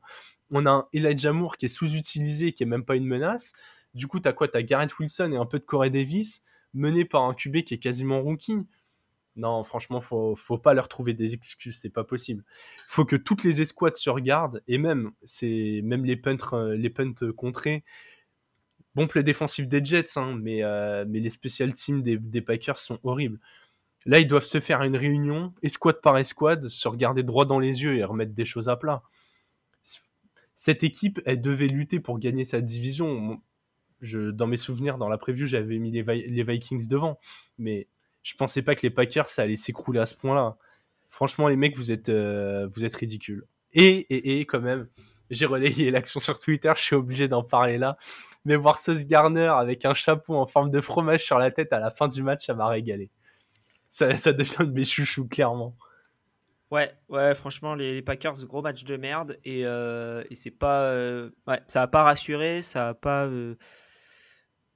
On a un Elijah Moore qui est sous-utilisé, qui est même pas une menace. Du coup, t'as quoi? T'as Garrett Wilson et un peu de Corey Davis, mené par un QB qui est quasiment rookie. Non, franchement, faut, faut pas leur trouver des excuses, c'est pas possible. Faut que toutes les escouades se regardent, et même, c'est même les punts, euh, les punts contrés. Bon play défensif des Jets, hein, mais, euh, mais les special teams des, Packers sont horribles. Là, ils doivent se faire une réunion, escouade par escouade, se regarder droit dans les yeux et remettre des choses à plat. Cette équipe, elle devait lutter pour gagner sa division. Dans mes souvenirs, dans la preview, j'avais mis les Vikings devant, mais je pensais pas que les Packers, ça allait s'écrouler à ce point-là. Franchement, les mecs, vous êtes, euh, vous êtes ridicules. Et, et, et, quand même, j'ai relayé l'action sur Twitter, je suis obligé d'en parler là. Mais voir Sauce Garner avec un chapeau en forme de fromage sur la tête à la fin du match, ça m'a régalé. Ça, devient de mes chouchous, clairement. Ouais, ouais, franchement, les, Packers, gros match de merde. Et, euh, c'est pas. euh, ouais, ça a pas rassuré, ça a pas euh,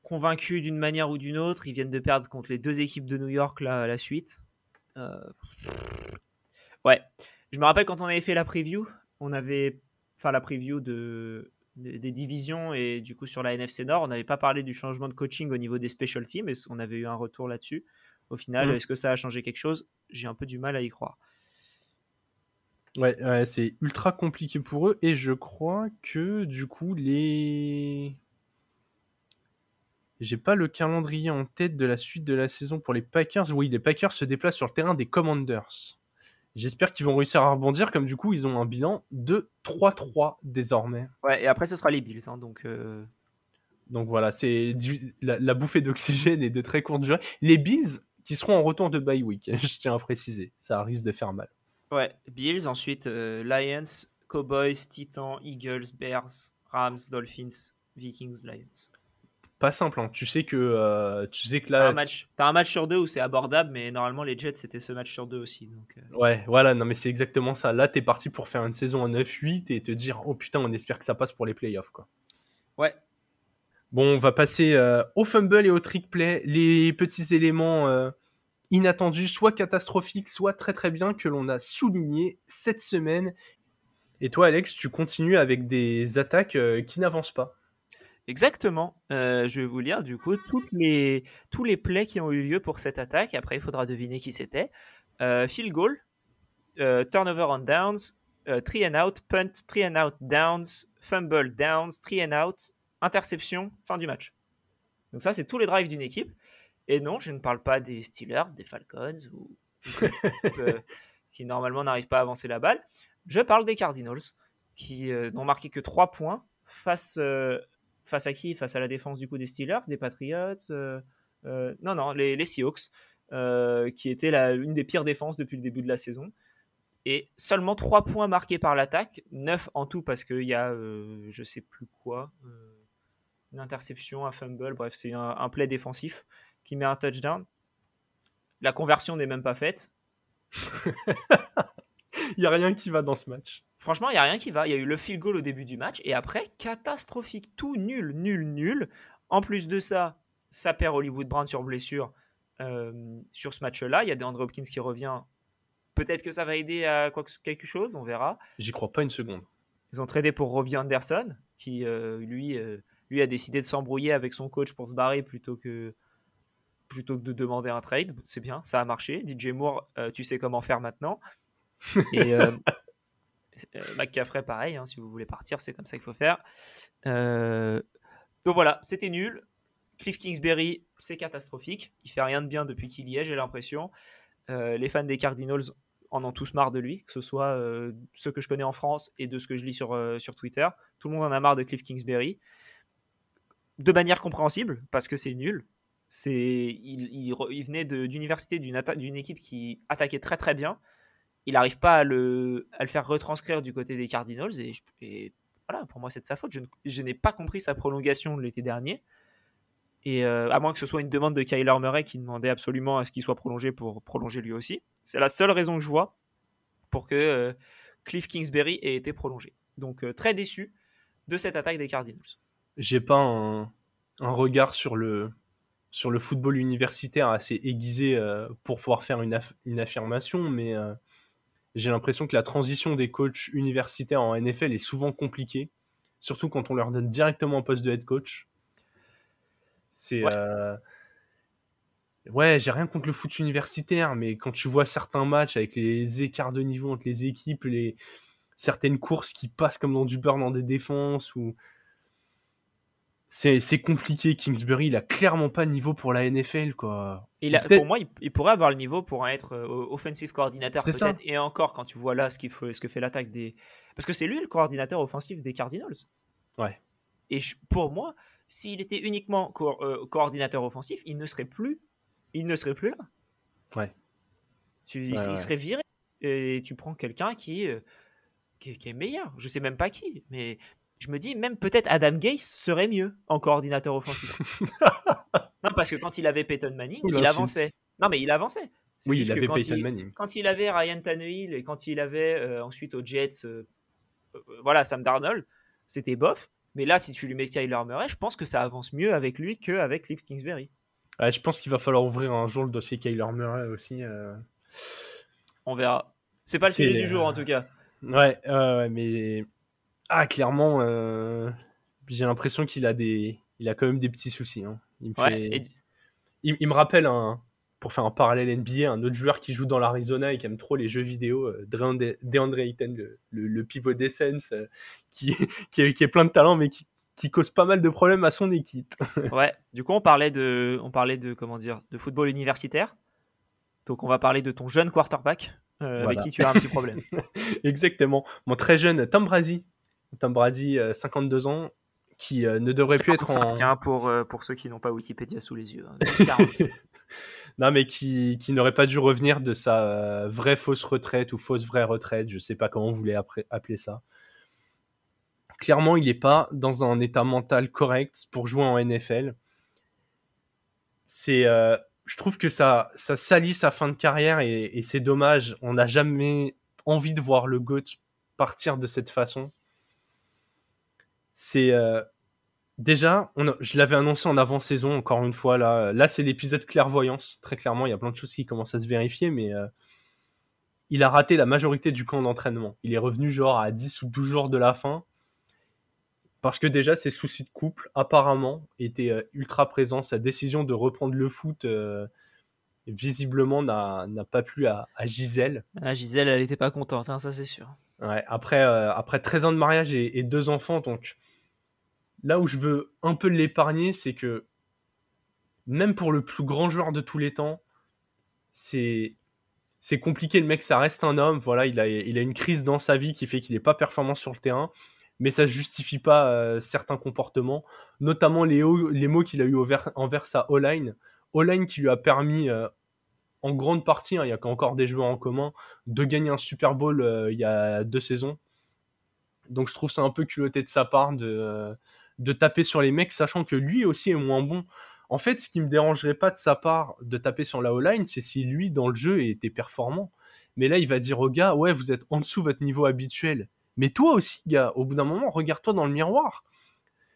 convaincu d'une manière ou d'une autre. Ils viennent de perdre contre les deux équipes de New York là, à la suite. Ouais. Je me rappelle quand on avait fait la preview, on avait, enfin la preview de, des divisions et du coup sur la NFC Nord, on n'avait pas parlé du changement de coaching au niveau des special teams, mais on avait eu un retour là-dessus. Au final, mm. est-ce que ça a changé quelque chose? J'ai un peu du mal à y croire. Ouais, c'est ultra compliqué pour eux et je crois que du coup les j'ai pas le calendrier en tête de la suite de la saison pour les Packers. Oui, les Packers se déplacent sur le terrain des Commanders. J'espère qu'ils vont réussir à rebondir, comme du coup, ils ont un bilan de 3-3 désormais. Ouais, et après, ce sera les Bills. Hein, donc, euh. donc voilà, c'est la, bouffée d'oxygène est de très courte durée. Les Bills qui seront en retour de bye week, je tiens à préciser. Ça risque de faire mal. Ouais, Bills, ensuite euh, Lions, Cowboys, Titans, Eagles, Bears, Rams, Dolphins, Vikings, Lions pas simple. Hein. Tu sais que euh, tu sais que là, t'as un match, as un match sur deux où c'est abordable, mais normalement les Jets c'était ce match sur deux aussi. Donc, euh. Ouais, voilà, non mais c'est exactement ça. Là, t'es parti pour faire une saison en 9-8 et te dire oh putain, on espère que ça passe pour les playoffs quoi. Ouais. Bon, on va passer euh, au fumble et au trick play, les petits éléments inattendus, soit catastrophiques, soit très très bien que l'on a souligné cette semaine. Et toi, Alex, tu continues avec des attaques qui n'avancent pas. Exactement. Euh, je vais vous lire du coup toutes les, tous les plays qui ont eu lieu pour cette attaque. Après, il faudra deviner qui c'était. Euh, field goal, euh, turnover on downs, three and out, punt, three and out, downs, fumble, downs, three and out, interception, fin du match. Donc ça, c'est tous les drives d'une équipe. Et non, je ne parle pas des Steelers, des Falcons ou qui normalement n'arrivent pas à avancer la balle. Je parle des Cardinals qui n'ont marqué que 3 points face Face à qui? Face à la défense du coup des Steelers, des Patriots euh, euh, Non, non, les, Seahawks, euh, qui étaient la, une des pires défenses depuis le début de la saison. Et seulement 3 points marqués par l'attaque, 9 en tout parce qu'il y a je sais plus quoi, une interception, un fumble, bref, c'est un, un play défensif qui met un touchdown. La conversion n'est même pas faite. Il n'y a rien qui va dans ce match. Franchement, il n'y a rien qui va. Il y a eu le field goal au début du match et après, catastrophique. Tout nul, nul, nul. En plus de ça, ça perd Hollywood Brown sur blessure euh, sur ce match-là. Il y a DeAndre Hopkins qui revient. Peut-être que ça va aider à quoi que, quelque chose, on verra. J'y crois pas une seconde. Ils ont tradé pour Robbie Anderson, qui euh, lui, euh, lui a décidé de s'embrouiller avec son coach pour se barrer plutôt que, plutôt que de demander un trade. C'est bien, ça a marché. DJ Moore, tu sais comment faire maintenant. Et McCaffrey, pareil, hein, si vous voulez partir, c'est comme ça qu'il faut faire. Euh, donc voilà, c'était nul. Cliff Kingsbury, c'est catastrophique. Il fait rien de bien depuis qu'il y est, j'ai l'impression. Euh, les fans des Cardinals en ont tous marre de lui, que ce soit ceux que je connais en France et de ce que je lis sur, sur Twitter. Tout le monde en a marre de Cliff Kingsbury. De manière compréhensible, parce que c'est nul. Il, il, venait d'université d'une équipe qui attaquait très très bien il n'arrive pas à le, à le, faire retranscrire du côté des Cardinals. Et, voilà, pour moi, c'est de sa faute. Je, n'ai pas compris sa prolongation de l'été dernier. Et euh, à moins que ce soit une demande de Kyler Murray qui demandait absolument à ce qu'il soit prolongé pour prolonger lui aussi. C'est la seule raison que je vois pour que euh, Cliff Kingsbury ait été prolongé. Donc euh, très déçu de cette attaque des Cardinals. J'ai pas un, regard sur le, sur le football universitaire assez aiguisé pour pouvoir faire une, une affirmation, mais j'ai l'impression que la transition des coachs universitaires en NFL est souvent compliquée, surtout quand on leur donne directement un poste de head coach. C'est. Ouais, euh, ouais j'ai rien contre le foot universitaire, mais quand tu vois certains matchs avec les écarts de niveau entre les équipes, les certaines courses qui passent comme dans du beurre dans des défenses, ou c'est compliqué. Kingsbury, il a clairement pas de niveau pour la NFL, quoi. Il pour moi, il, pourrait avoir le niveau pour être euh, offensive coordinateur peut-être. Et encore, quand tu vois là ce, qu'il faut, ce que fait l'attaque des... Parce que c'est lui le coordinateur offensif des Cardinals. Ouais. Et pour moi, s'il était uniquement euh, coordinateur offensif, il ne serait plus, il ne serait plus là. Ouais. Tu, il, serait viré. Et tu prends quelqu'un qui, euh, qui, qui, est meilleur. Je sais même pas qui, mais je me dis même peut-être Adam Gase serait mieux en coordinateur offensif. non, parce que quand il avait Peyton Manning, il avançait. Non, mais il avançait. Oui, il avait quand Peyton Manning. Quand il avait Ryan Tannehill et quand il avait euh, ensuite aux Jets, euh, euh, voilà, Sam Darnold, c'était bof. Mais là, si tu lui mets Kyler Murray, je pense que ça avance mieux avec lui qu'avec Cliff Kingsbury. je pense qu'il va falloir ouvrir un jour le dossier Kyler Murray aussi. On verra. C'est pas le sujet du jour en tout cas. Ouais, ouais, ouais, mais ah clairement, euh, j'ai l'impression qu'il a des, il a quand même des petits soucis. hein. Il me Ouais, fait, et- il, il me rappelle un, pour faire un parallèle NBA, un autre joueur qui joue dans l'Arizona et qui aime trop les jeux vidéo, euh, DeAndre DeAndre Ayton, le, le, le pivot d'Essence, euh, qui, qui, est, qui est plein de talent, mais qui, qui cause pas mal de problèmes à son équipe. Ouais, du coup, on parlait de, on parlait de comment dire, de football universitaire. Donc, on va parler de ton jeune quarterback euh, avec qui tu as un petit problème. Exactement. Mon très jeune Tom Brady, Tom Brady, euh, 52 ans, qui euh, ne devrait plus être en, 45, hein, pour, euh, pour ceux qui n'ont pas Wikipédia sous les yeux. hein. Juste 45. Non, mais qui, qui n'aurait pas dû revenir de sa euh, vraie fausse retraite ou fausse vraie retraite, je sais pas comment vous voulez après- appeler ça. Clairement, il n'est pas dans un état mental correct pour jouer en NFL. C'est, euh, je trouve que ça, ça salit sa fin de carrière et, et c'est dommage. On n'a jamais envie de voir le GOAT partir de cette façon. C'est euh, déjà, on a- je l'avais annoncé en avant-saison, encore une fois. Là, là c'est l'épisode clairvoyance. Très clairement, il y a plein de choses qui commencent à se vérifier, mais euh, il a raté la majorité du camp d'entraînement. Il est revenu genre à 10 ou 12 jours de la fin. Parce que déjà, ses soucis de couple, apparemment, étaient euh, ultra présents. Sa décision de reprendre le foot, euh, visiblement, n'a pas plu à, à Gisèle. Ah, Gisèle, elle était pas contente, hein, ça c'est sûr. Ouais, après, euh, après 13 ans de mariage et, et deux enfants, donc là où je veux un peu l'épargner, c'est que même pour le plus grand joueur de tous les temps, c'est compliqué. Le mec, ça reste un homme. Voilà, il a, a une crise dans sa vie qui fait qu'il n'est pas performant sur le terrain, mais ça justifie pas euh, certains comportements, notamment les, mots qu'il a eu envers, sa O-line. O-line qui lui a permis, euh, en grande partie, hein, il y a encore des joueurs en commun, de gagner un Super Bowl euh, il y a deux saisons. Donc je trouve ça un peu culotté de sa part de, de taper sur les mecs, sachant que lui aussi est moins bon. En fait, ce qui me dérangerait pas de sa part de taper sur la O-line, c'est si lui, dans le jeu, était performant. Mais là, il va dire au gars, ouais, vous êtes en dessous de votre niveau habituel. Mais toi aussi, gars, au bout d'un moment, regarde-toi dans le miroir.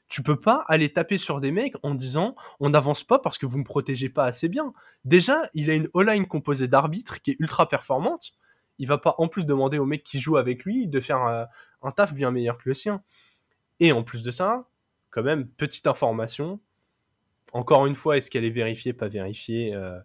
Tu peux pas aller taper sur des mecs en disant on n'avance pas parce que vous me protégez pas assez bien. Déjà, il a une O-line composée d'arbitres qui est ultra performante. Il va pas en plus demander aux mecs qui jouent avec lui de faire euh, un taf bien meilleur que le sien. Et en plus de ça, quand même, petite information. Encore une fois, est-ce qu'elle est vérifiée, pas vérifiée euh,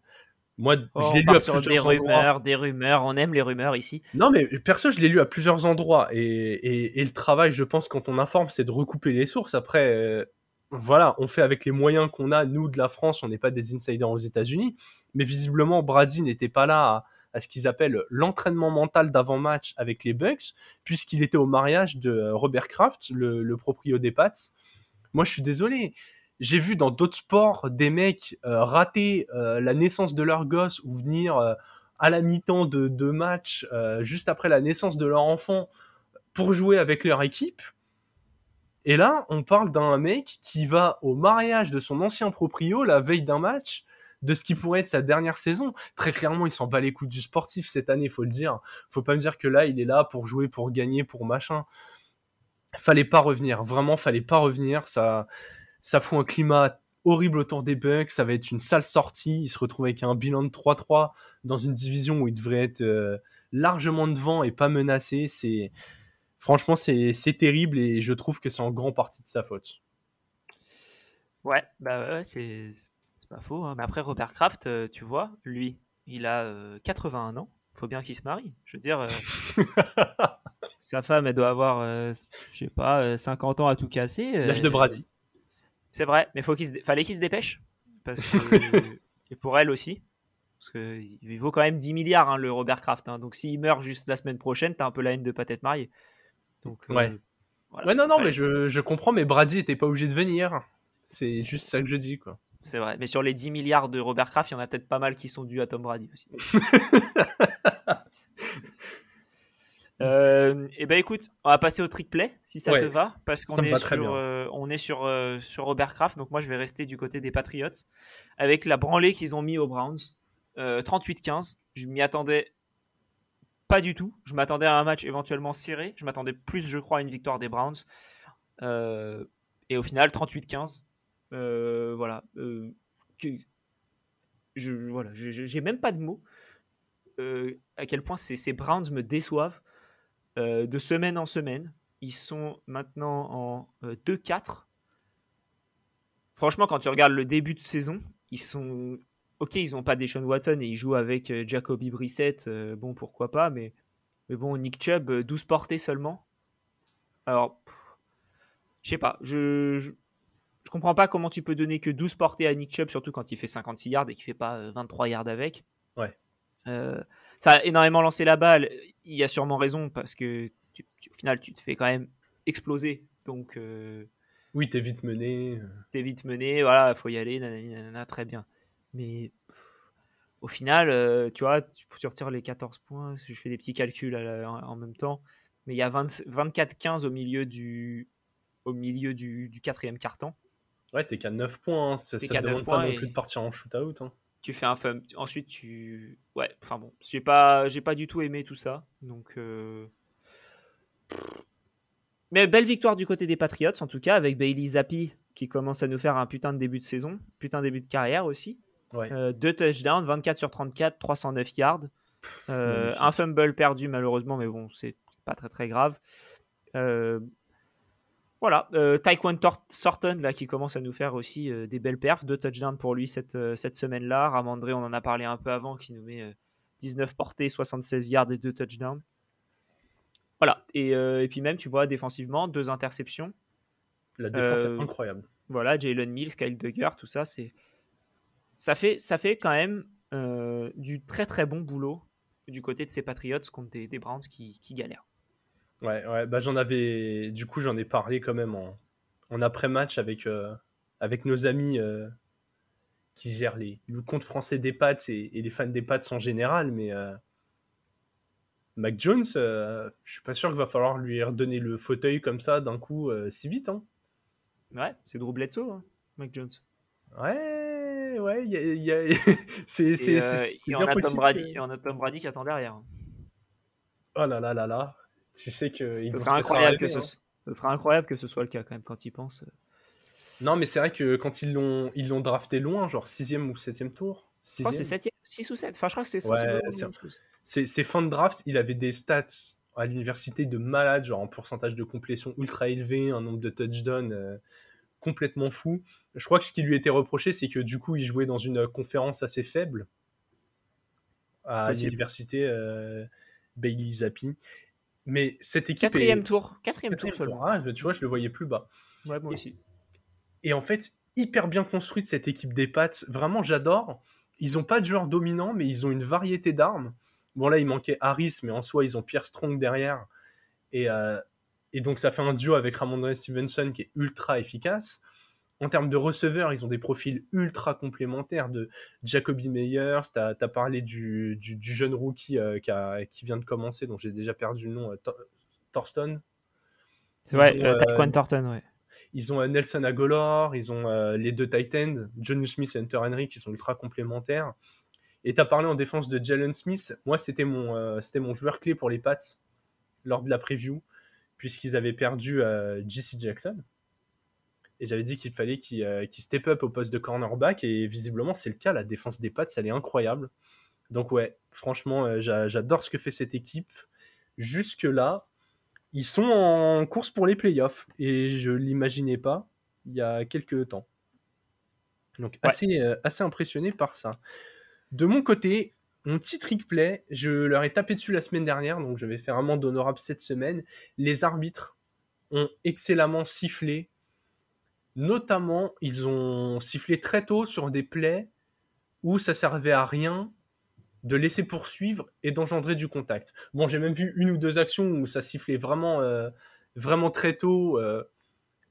Moi, Oh, je l'ai lu à plusieurs des endroits. rumeurs, des rumeurs. On aime les rumeurs ici. Non, mais perso, je l'ai lu à plusieurs endroits. Et, et- et le travail, je pense, quand on informe, c'est de recouper les sources. Après, euh, voilà, on fait avec les moyens qu'on a, nous, de la France. On n'est pas des insiders aux États-Unis. Mais visiblement, Brady n'était pas là à, à ce qu'ils appellent l'entraînement mental d'avant-match avec les Bucks, puisqu'il était au mariage de euh, Robert Kraft, le, le proprio des Pats. Moi, je suis désolé. J'ai vu dans d'autres sports des mecs euh, rater euh, la naissance de leur gosse ou venir euh, à la mi-temps de, de match, euh, juste après la naissance de leur enfant, pour jouer avec leur équipe. Et là, on parle d'un mec qui va au mariage de son ancien proprio la veille d'un match, de ce qui pourrait être sa dernière saison. Très clairement, il s'en bat les coups du sportif cette année, faut le dire. Faut pas me dire que là, il est là pour jouer, pour gagner, pour machin. Fallait pas revenir, vraiment, fallait pas revenir. Ça, ça fout un climat horrible autour des Bucks. Ça va être une sale sortie. Il se retrouve avec un bilan de 3-3 dans une division où il devrait être euh, largement devant et pas menacé. C'est franchement c'est c'est terrible et je trouve que c'est en grande partie de sa faute. Ouais, bah ouais, c'est pas faux. hein. Mais après, Robert Kraft, euh, tu vois, lui, il a euh, 81 ans. Faut bien qu'il se marie. Je veux dire, euh, sa femme, elle doit avoir, euh, je sais pas, euh, 50 ans à tout casser. euh, L'âge de Brady. C'est vrai, mais faut qu'il dé- fallait qu'il se dépêche. Parce que... et pour elle aussi. Parce qu'il vaut quand même 10 milliards, hein, le Robert Kraft. hein. Donc s'il meurt juste la semaine prochaine, t'as un peu la haine de pas t'être marié. Donc, euh, Ouais. voilà. Ouais non non mais je, je comprends mais Brady était pas obligé de venir. C'est juste ça que je dis quoi. C'est vrai. Mais sur les 10 milliards de Robert Kraft, il y en a peut-être pas mal qui sont dus à Tom Brady aussi. Euh, et ben écoute, on va passer au trick play si ça Ouais. te va, parce qu'on est, sur, euh, on est sur, euh, sur Robert Kraft, donc moi je vais rester du côté des Patriots avec la branlée qu'ils ont mis aux Browns, Euh, 38-15. Je m'y attendais pas du tout. Je m'attendais à un match éventuellement serré. Je m'attendais plus, je crois, à une victoire des Browns. Euh, et au final, 38-15. Euh, voilà. Euh, que- je, voilà, j'ai même pas de mots. à quel point ces, ces Browns me déçoivent de semaine en semaine. Ils sont maintenant en 2-4. Franchement, quand tu regardes le début de saison, ils sont. Ok, ils n'ont pas Deshaun Watson et ils jouent avec Jacoby Brissett. bon, pourquoi pas, mais, mais bon, Nick Chubb, 12 portées seulement. Alors, je sais pas. Je, je, comprends pas comment tu peux donner que 12 portées à Nick Chubb, surtout quand il fait 56 yards et qu'il fait pas 23 yards avec. Ouais. ça a énormément lancé la balle. Il y a sûrement raison parce que au final, tu te fais quand même exploser. Donc. Euh, oui, t'es vite mené. T'es vite mené, voilà, il faut y aller, nanana, très bien. Mais au final, euh, tu vois, tu, tu, retires les 14 points, je fais des petits calculs en, même temps, mais il y a 24-15 au milieu du, au milieu du, du quatrième carton. Ouais, t'es qu'à 9 points, hein. ça, ça demande pas non plus de partir en shootout. Hein. Tu fais un fun, ensuite tu... Ouais, enfin bon, j'ai pas, pas du tout aimé tout ça, donc... Euh, mais belle victoire du côté des Patriots, en tout cas, avec Bailey Zappi qui commence à nous faire un putain de début de saison, putain de début de carrière aussi. Euh, deux touchdowns, 24 sur 34, 309 yards. Euh, un fumble perdu malheureusement, mais bon, c'est pas très très grave. Euh, voilà, Taekwondo Sorton là, qui commence à nous faire aussi des belles perfs. Deux touchdowns pour lui cette, cette semaine-là. Ramandré, on en a parlé un peu avant, qui nous met 19 portées, 76 yards et deux touchdowns. Voilà. Euh, et, puis même, tu vois, défensivement, deux interceptions. La défense est euh, incroyable. Voilà, Jalen Mills, Kyle Duggar, tout ça, c'est ça fait ça fait quand même euh, du très très bon boulot du côté de ces Patriots contre des, des Browns qui, qui, galèrent. Ouais, ouais, bah j'en avais, du coup j'en ai parlé quand même en, en après-match avec avec nos amis qui gèrent les, le compte français des Pats et, et, les fans des Pats en général, mais Mac Jones, euh, je suis pas sûr qu'il va falloir lui redonner le fauteuil comme ça d'un coup euh, si vite. Hein. Ouais, c'est Drew Bledsoe, hein, Mac Jones. Ouais, ouais, il y a, c'est c'est euh, on, a Tom Brady, on a Tom Brady qui attend derrière. Oh là là là là, tu sais que ce sera incroyable que ce, hein. ce, sera incroyable que ce soit le cas quand même quand il pense. Non, mais c'est vrai que quand ils l'ont ils l'ont drafté loin, genre 6 ou 7 tour. Je crois que c'est 6 ou 7. Enfin, je crois que c'est ouais, c'est fin de draft, il avait des stats à l'université de malade, genre un pourcentage de complétion ultra élevé, un nombre de touchdowns euh, complètement fou. Je crois que ce qui lui était reproché, c'est que du coup, il jouait dans une conférence assez faible à l'université euh, Bailey Zappi. Mais cette équipe. Quatrième tour. Quatrième, tour, ah, tu vois, je le voyais plus bas. Ouais, moi aussi. Et en fait, hyper bien construite cette équipe des Pats. Vraiment, j'adore. Ils n'ont pas de joueurs dominants, mais ils ont une variété d'armes. Bon, là, il manquait Harris, mais en soi, ils ont Pierre Strong derrière. Et, euh, et donc, ça fait un duo avec Ramondre Stevenson qui est ultra efficace. En termes de receveurs, ils ont des profils ultra complémentaires de Jacoby Meyers. Tu as, parlé du, du, jeune rookie euh, qui, a, qui, vient de commencer, dont j'ai déjà perdu le nom, euh, Thorston. Ouais, Taquan Thornton, ouais. Ils ont Nelson Agolor, ils ont les deux Titans, John Smith et Hunter Henry, qui sont ultra complémentaires. Et tu as parlé en défense de Jalen Smith. Moi, c'était mon, euh, c'était mon joueur clé pour les Pats lors de la preview, puisqu'ils avaient perdu euh, JC Jackson. Et j'avais dit qu'il fallait qu'il euh, step up au poste de cornerback. Et visiblement, c'est le cas. La défense des Pats, elle est incroyable. Donc, ouais, franchement, j'adore ce que fait cette équipe. Jusque-là, ils sont en course pour les playoffs. Et je ne l'imaginais pas il y a quelques temps. Donc, assez, assez impressionné par ça. De mon côté, mon petit trick play, je leur ai tapé dessus la semaine dernière, donc je vais faire un monde honorable cette semaine. Les arbitres ont excellemment sifflé. Notamment, ils ont sifflé très tôt sur des plays où ça servait à rien de laisser poursuivre et d'engendrer du contact. Bon, j'ai même vu une ou deux actions où ça sifflait vraiment, euh, très tôt. Euh,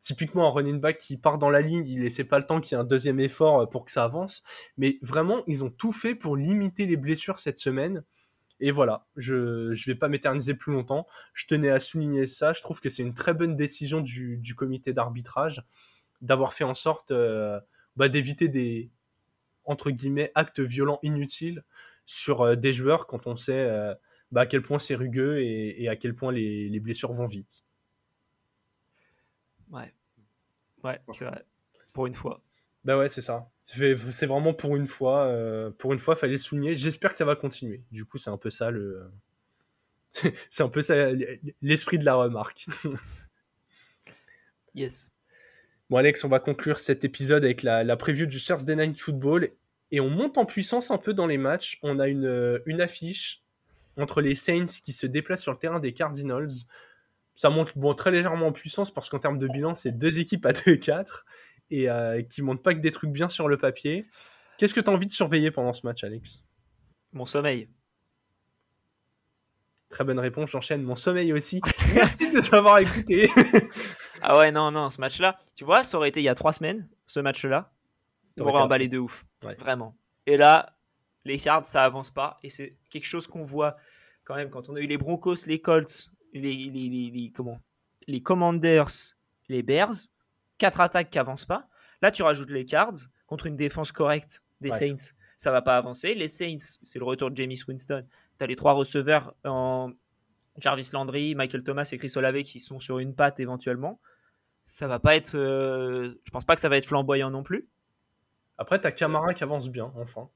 typiquement un running back qui part dans la ligne, il laissait pas le temps qu'il y ait un deuxième effort euh, pour que ça avance. Mais vraiment, ils ont tout fait pour limiter les blessures cette semaine. Et voilà, je ne vais pas m'éterniser plus longtemps. Je tenais à souligner ça. Je trouve que c'est une très bonne décision du, comité d'arbitrage d'avoir fait en sorte euh, bah, d'éviter des entre guillemets actes violents inutiles sur euh, des joueurs quand on sait bah, à quel point c'est rugueux et, à quel point les blessures vont vite. Ouais. Ouais, c'est vrai. Pour une fois. Bah ouais, c'est ça. C'est vraiment pour une fois. Euh, pour une fois, fallait le souligner. J'espère que ça va continuer. Du coup, c'est un peu ça le. c'est un peu ça l'esprit de la remarque. yes. Bon, Alex, on va conclure cet épisode avec la, la preview du Thursday Night Football. Et on monte en puissance un peu dans les matchs. On a une, une affiche entre les Saints qui se déplacent sur le terrain des Cardinals. Ça monte bon, très légèrement en puissance parce qu'en termes de bilan, c'est deux équipes à 2-4 et euh, qui montrent pas que des trucs bien sur le papier. Qu'est-ce que tu as envie de surveiller pendant ce match, Alex? Mon sommeil. Très bonne réponse, j'enchaîne. Mon sommeil aussi. Merci de savoir écouté. ah ouais, non, non, ce match-là, tu vois, ça aurait été il y a trois semaines, ce match-là. On aurait emballé de ouf. Vraiment. Et là, les cards, ça avance pas. Et c'est quelque chose qu'on voit quand même quand on a eu les Broncos, les Colts, les, les, les, comment? Les Commanders, les Bears quatre attaques qui avancent pas. Là, tu rajoutes les Cards contre une défense correcte des Saints. Ça va pas avancer. Les Saints, c'est le retour de James Winston. Tu as les trois receveurs en Jarvis Landry, Michael Thomas et Chris Olave qui sont sur une patte éventuellement. Ça va pas être. Euh, je pense pas que ça va être flamboyant non plus. Après, tu as Camara qui avance bien, enfin.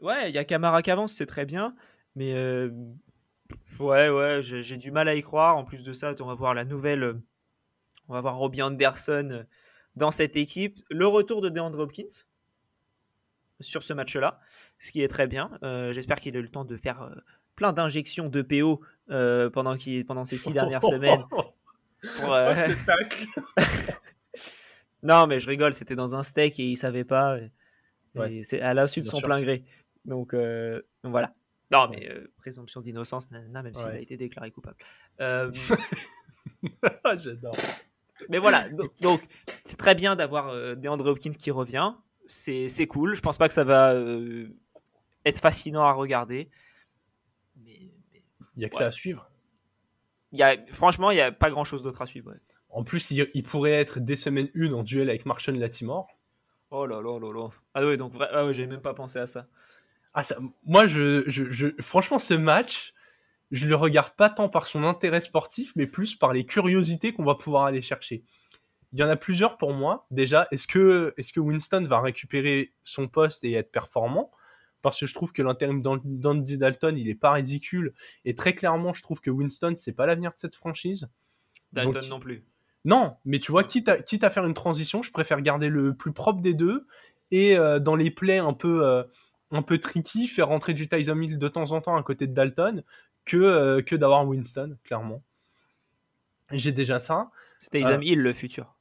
Ouais, il y a Camara qui avance, c'est très bien. Mais euh, ouais, ouais, j'ai du mal à y croire. En plus de ça, on va voir la nouvelle. On va voir Robbie Anderson dans cette équipe. Le retour de DeAndre Hopkins sur ce match-là, ce qui est très bien. Euh, j'espère qu'il a eu le temps de faire euh, plein d'injections de PO pendant, pendant ces six dernières semaines. Pour, non, mais je rigole, c'était dans un steak et il savait pas. C'est à l'insu de son plein gré. Donc, voilà. Non, mais présomption d'innocence, même s'il a été déclaré coupable. J'adore. Mais voilà, donc c'est très bien d'avoir euh, DeAndre Hopkins qui revient. C'est cool. Je pense pas que ça va euh, être fascinant à regarder. Mais, il y a que ça à suivre. Y a, franchement, il n'y a pas grand chose d'autre à suivre. En plus, il, pourrait être dès semaine 1 en duel avec Marshall Latimore. Oh là là là là. Ah oui, donc ah ouais, j'avais même pas pensé à ça. Ah, ça moi, je, je, je, franchement, ce match, je le regarde pas tant par son intérêt sportif, mais plus par les curiosités qu'on va pouvoir aller chercher. Il y en a plusieurs pour moi. Déjà, est-ce que, est que Winston va récupérer son poste et être performant? Parce que je trouve que l'intérim d'Andy Dalton, il est pas ridicule. Et très clairement, je trouve que Winston, c'est pas l'avenir de cette franchise. Dalton non plus. Non, mais tu vois, quitte à, quitte à faire une transition, je préfère garder le plus propre des deux. Et euh, dans les plays un peu, euh, un peu tricky, faire rentrer du Tyson Hill de temps en temps à côté de Dalton, que, euh, que d'avoir Winston, clairement. J'ai déjà ça. Isam euh, Hill, le futur.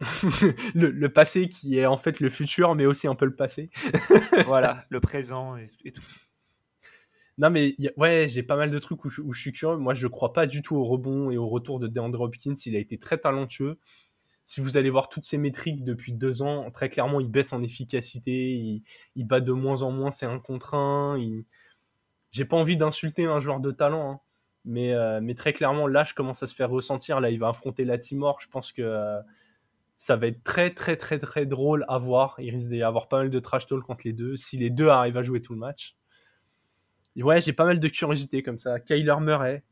le, passé qui est en fait le futur, mais aussi un peu le passé. voilà, le présent et, tout. Non, mais ouais, j'ai pas mal de trucs où je, suis curieux. Moi, je crois pas du tout au rebond et au retour de DeAndre Hopkins. Il a été très talentueux. Si vous allez voir toutes ses métriques depuis deux ans, très clairement, il baisse en efficacité. Il, il bat de moins en moins c'est un contre un. Il, j'ai pas envie d'insulter un joueur de talent, hein. mais, euh, mais très clairement, là, je commence à se faire ressentir. Là, il va affronter la Timor. Je pense que euh, ça va être très, très, très, très drôle à voir. Il risque d'y avoir pas mal de trash talk contre les deux, si les deux arrivent à jouer tout le match. ouais, j'ai pas mal de curiosité comme ça. Kyler Murray.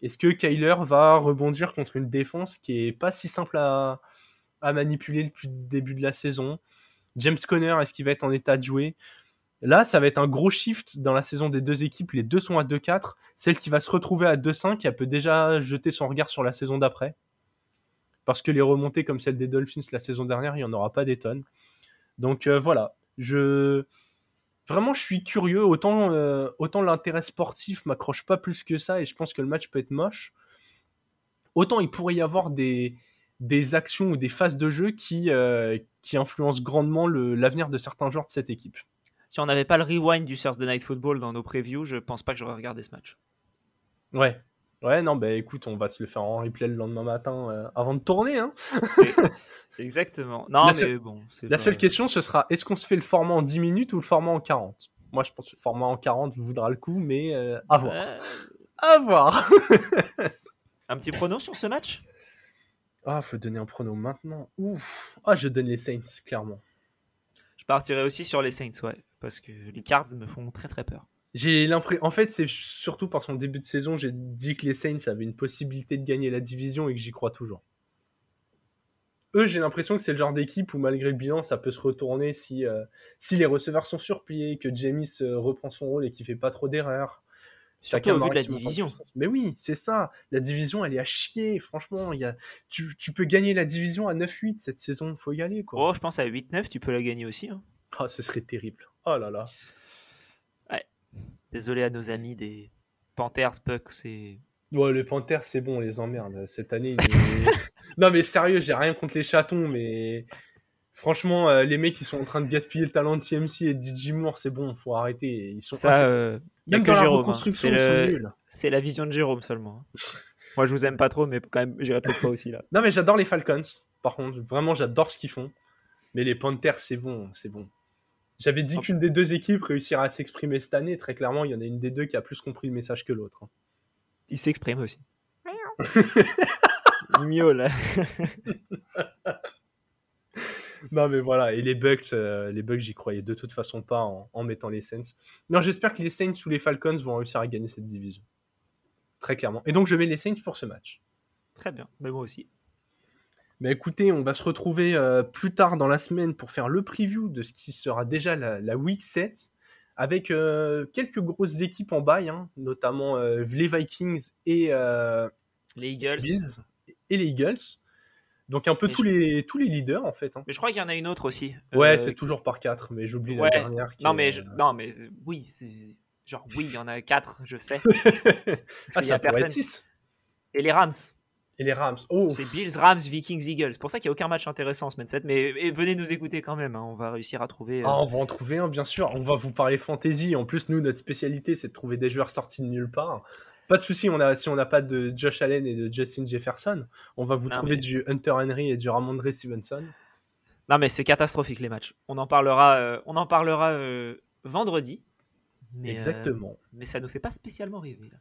Est-ce que Kyler va rebondir contre une défense qui est pas si simple à, à manipuler depuis le début de la saison? James Conner, est-ce qu'il va être en état de jouer? Là, ça va être un gros shift dans la saison des deux équipes. Les deux sont à 2-4. Celle qui va se retrouver à 2-5, elle peut déjà jeter son regard sur la saison d'après. Parce que les remontées comme celle des Dolphins la saison dernière, il n'y en aura pas des tonnes. Donc euh, voilà, je vraiment je suis curieux. Autant, euh, autant l'intérêt sportif m'accroche pas plus que ça et je pense que le match peut être moche. Autant il pourrait y avoir des, des actions ou des phases de jeu qui, euh, qui influencent grandement l'avenir de certains joueurs de cette équipe si on n'avait pas le rewind du Thursday Night Football dans nos previews, je pense pas que j'aurais regardé ce match. Ouais. Ouais, non, bah écoute, on va se le faire en replay le lendemain matin euh, avant de tourner. Hein Exactement. Non, la mais seule, bon. La seule question, ce sera est-ce qu'on se fait le format en 10 minutes ou le format en 40 Moi, je pense que le format en 40 voudra le coup, mais euh, à voir. À voir Un petit prono sur ce match? Ah, faut donner un prono maintenant. Ouf. Ah, je donne les Saints, clairement. Je partirai aussi sur les Saints, ouais parce que les Cards me font très très peur. J'ai l'impression, en fait, c'est surtout par son début de saison, j'ai dit que les Saints avaient une possibilité de gagner la division et que j'y crois toujours. eux, j'ai l'impression que c'est le genre d'équipe où malgré le bilan, ça peut se retourner si, euh, si les receveurs sont surpliés, que James euh, reprend son rôle et qu'il fait pas trop d'erreurs. Surtout au vu de la division. Mais oui, c'est ça. La division, elle est à chier. Franchement, y a... tu, tu peux gagner la division à 9-8 cette saison. faut y aller. Quoi. Oh, je pense à 8-9, tu peux la gagner aussi. Hein. Ah, ce serait terrible. Oh là là. Désolé à nos amis des Panthers, Pucks et Ouais, les Panthers, c'est bon, on les emmerde. Cette année, non, mais sérieux, j'ai rien contre les chatons, mais franchement, euh, les mecs qui sont en train de gaspiller le talent de CMC et de DJ Moore, c'est bon, faut arrêter. Ils sont ça, euh, Même que Jérôme. Hein. C'est le... la vision de Jérôme seulement. Hein. Moi, je vous aime pas trop, mais quand même, j'irai peut-être pas aussi là. Non, mais j'adore les Falcons. Par contre, vraiment, j'adore ce qu'ils font. Mais les Panthers, c'est bon, c'est bon. J'avais dit qu'une des deux équipes réussirait à s'exprimer cette année. Très clairement, il y en a une des deux qui a plus compris le message que l'autre. Hein. Il s'exprime aussi. Mieux là. non mais voilà, et les Bucks, euh, les Bucks, j'y croyais de toute façon pas en, mettant les Saints. Non, j'espère que les Saints ou les Falcons vont réussir à gagner cette division. Très clairement. Et donc je mets les Saints pour ce match. Très bien, mais moi aussi. Mais écoutez, on va se retrouver euh, plus tard dans la semaine pour faire le preview de ce qui sera déjà la, la Week 7 avec euh, quelques grosses équipes en bail, hein, notamment euh, les Vikings et les Eagles. et les Eagles. Donc un peu tous, les, tous les leaders en fait. Hein. Mais je crois qu'il y en a une autre aussi. Ouais, c'est toujours par quatre, mais j'oublie la dernière. non, mais non, mais oui, c'est genre oui, il y en a quatre, je sais. ah, ça personne. Six. Et les Rams. Et les Rams. Oh. C'est Bills, Rams, Vikings, Eagles. C'est pour ça qu'il n'y a aucun match intéressant en semaine 7. Mais venez nous écouter quand même. Hein. On va réussir à trouver. Ah, on va en trouver un, bien sûr. On va vous parler fantasy. En plus, nous, notre spécialité, c'est de trouver des joueurs sortis de nulle part. Pas de souci, on a, si on n'a pas de Josh Allen et de Justin Jefferson, on va vous trouver du Hunter Henry et du Ramondre Stevenson. Non, mais c'est catastrophique les matchs. On en parlera, euh, on en parlera euh, vendredi. Mais, Exactement. Euh, mais ça nous fait pas spécialement rêver. Là.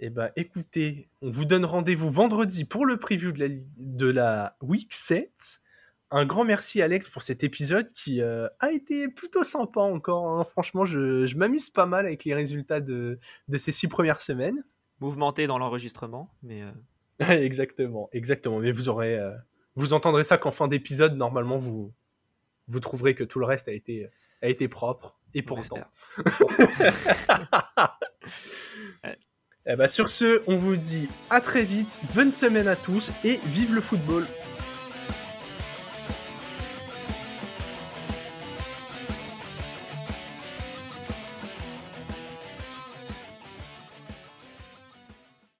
Eh ben, écoutez, on vous donne rendez-vous vendredi pour le preview de la, de la Week 7. Un grand merci Alex pour cet épisode qui euh, a été plutôt sympa encore. Hein. Franchement, je, m'amuse pas mal avec les résultats de, ces six premières semaines. Mouvementé dans l'enregistrement, mais... Euh, exactement, exactement. Mais vous aurez... Euh, vous entendrez ça qu'en fin d'épisode, normalement, vous, vous trouverez que tout le reste a été, a été propre. Et pourtant. Eh ben, sur ce, on vous dit à très vite, bonne semaine à tous et vive le football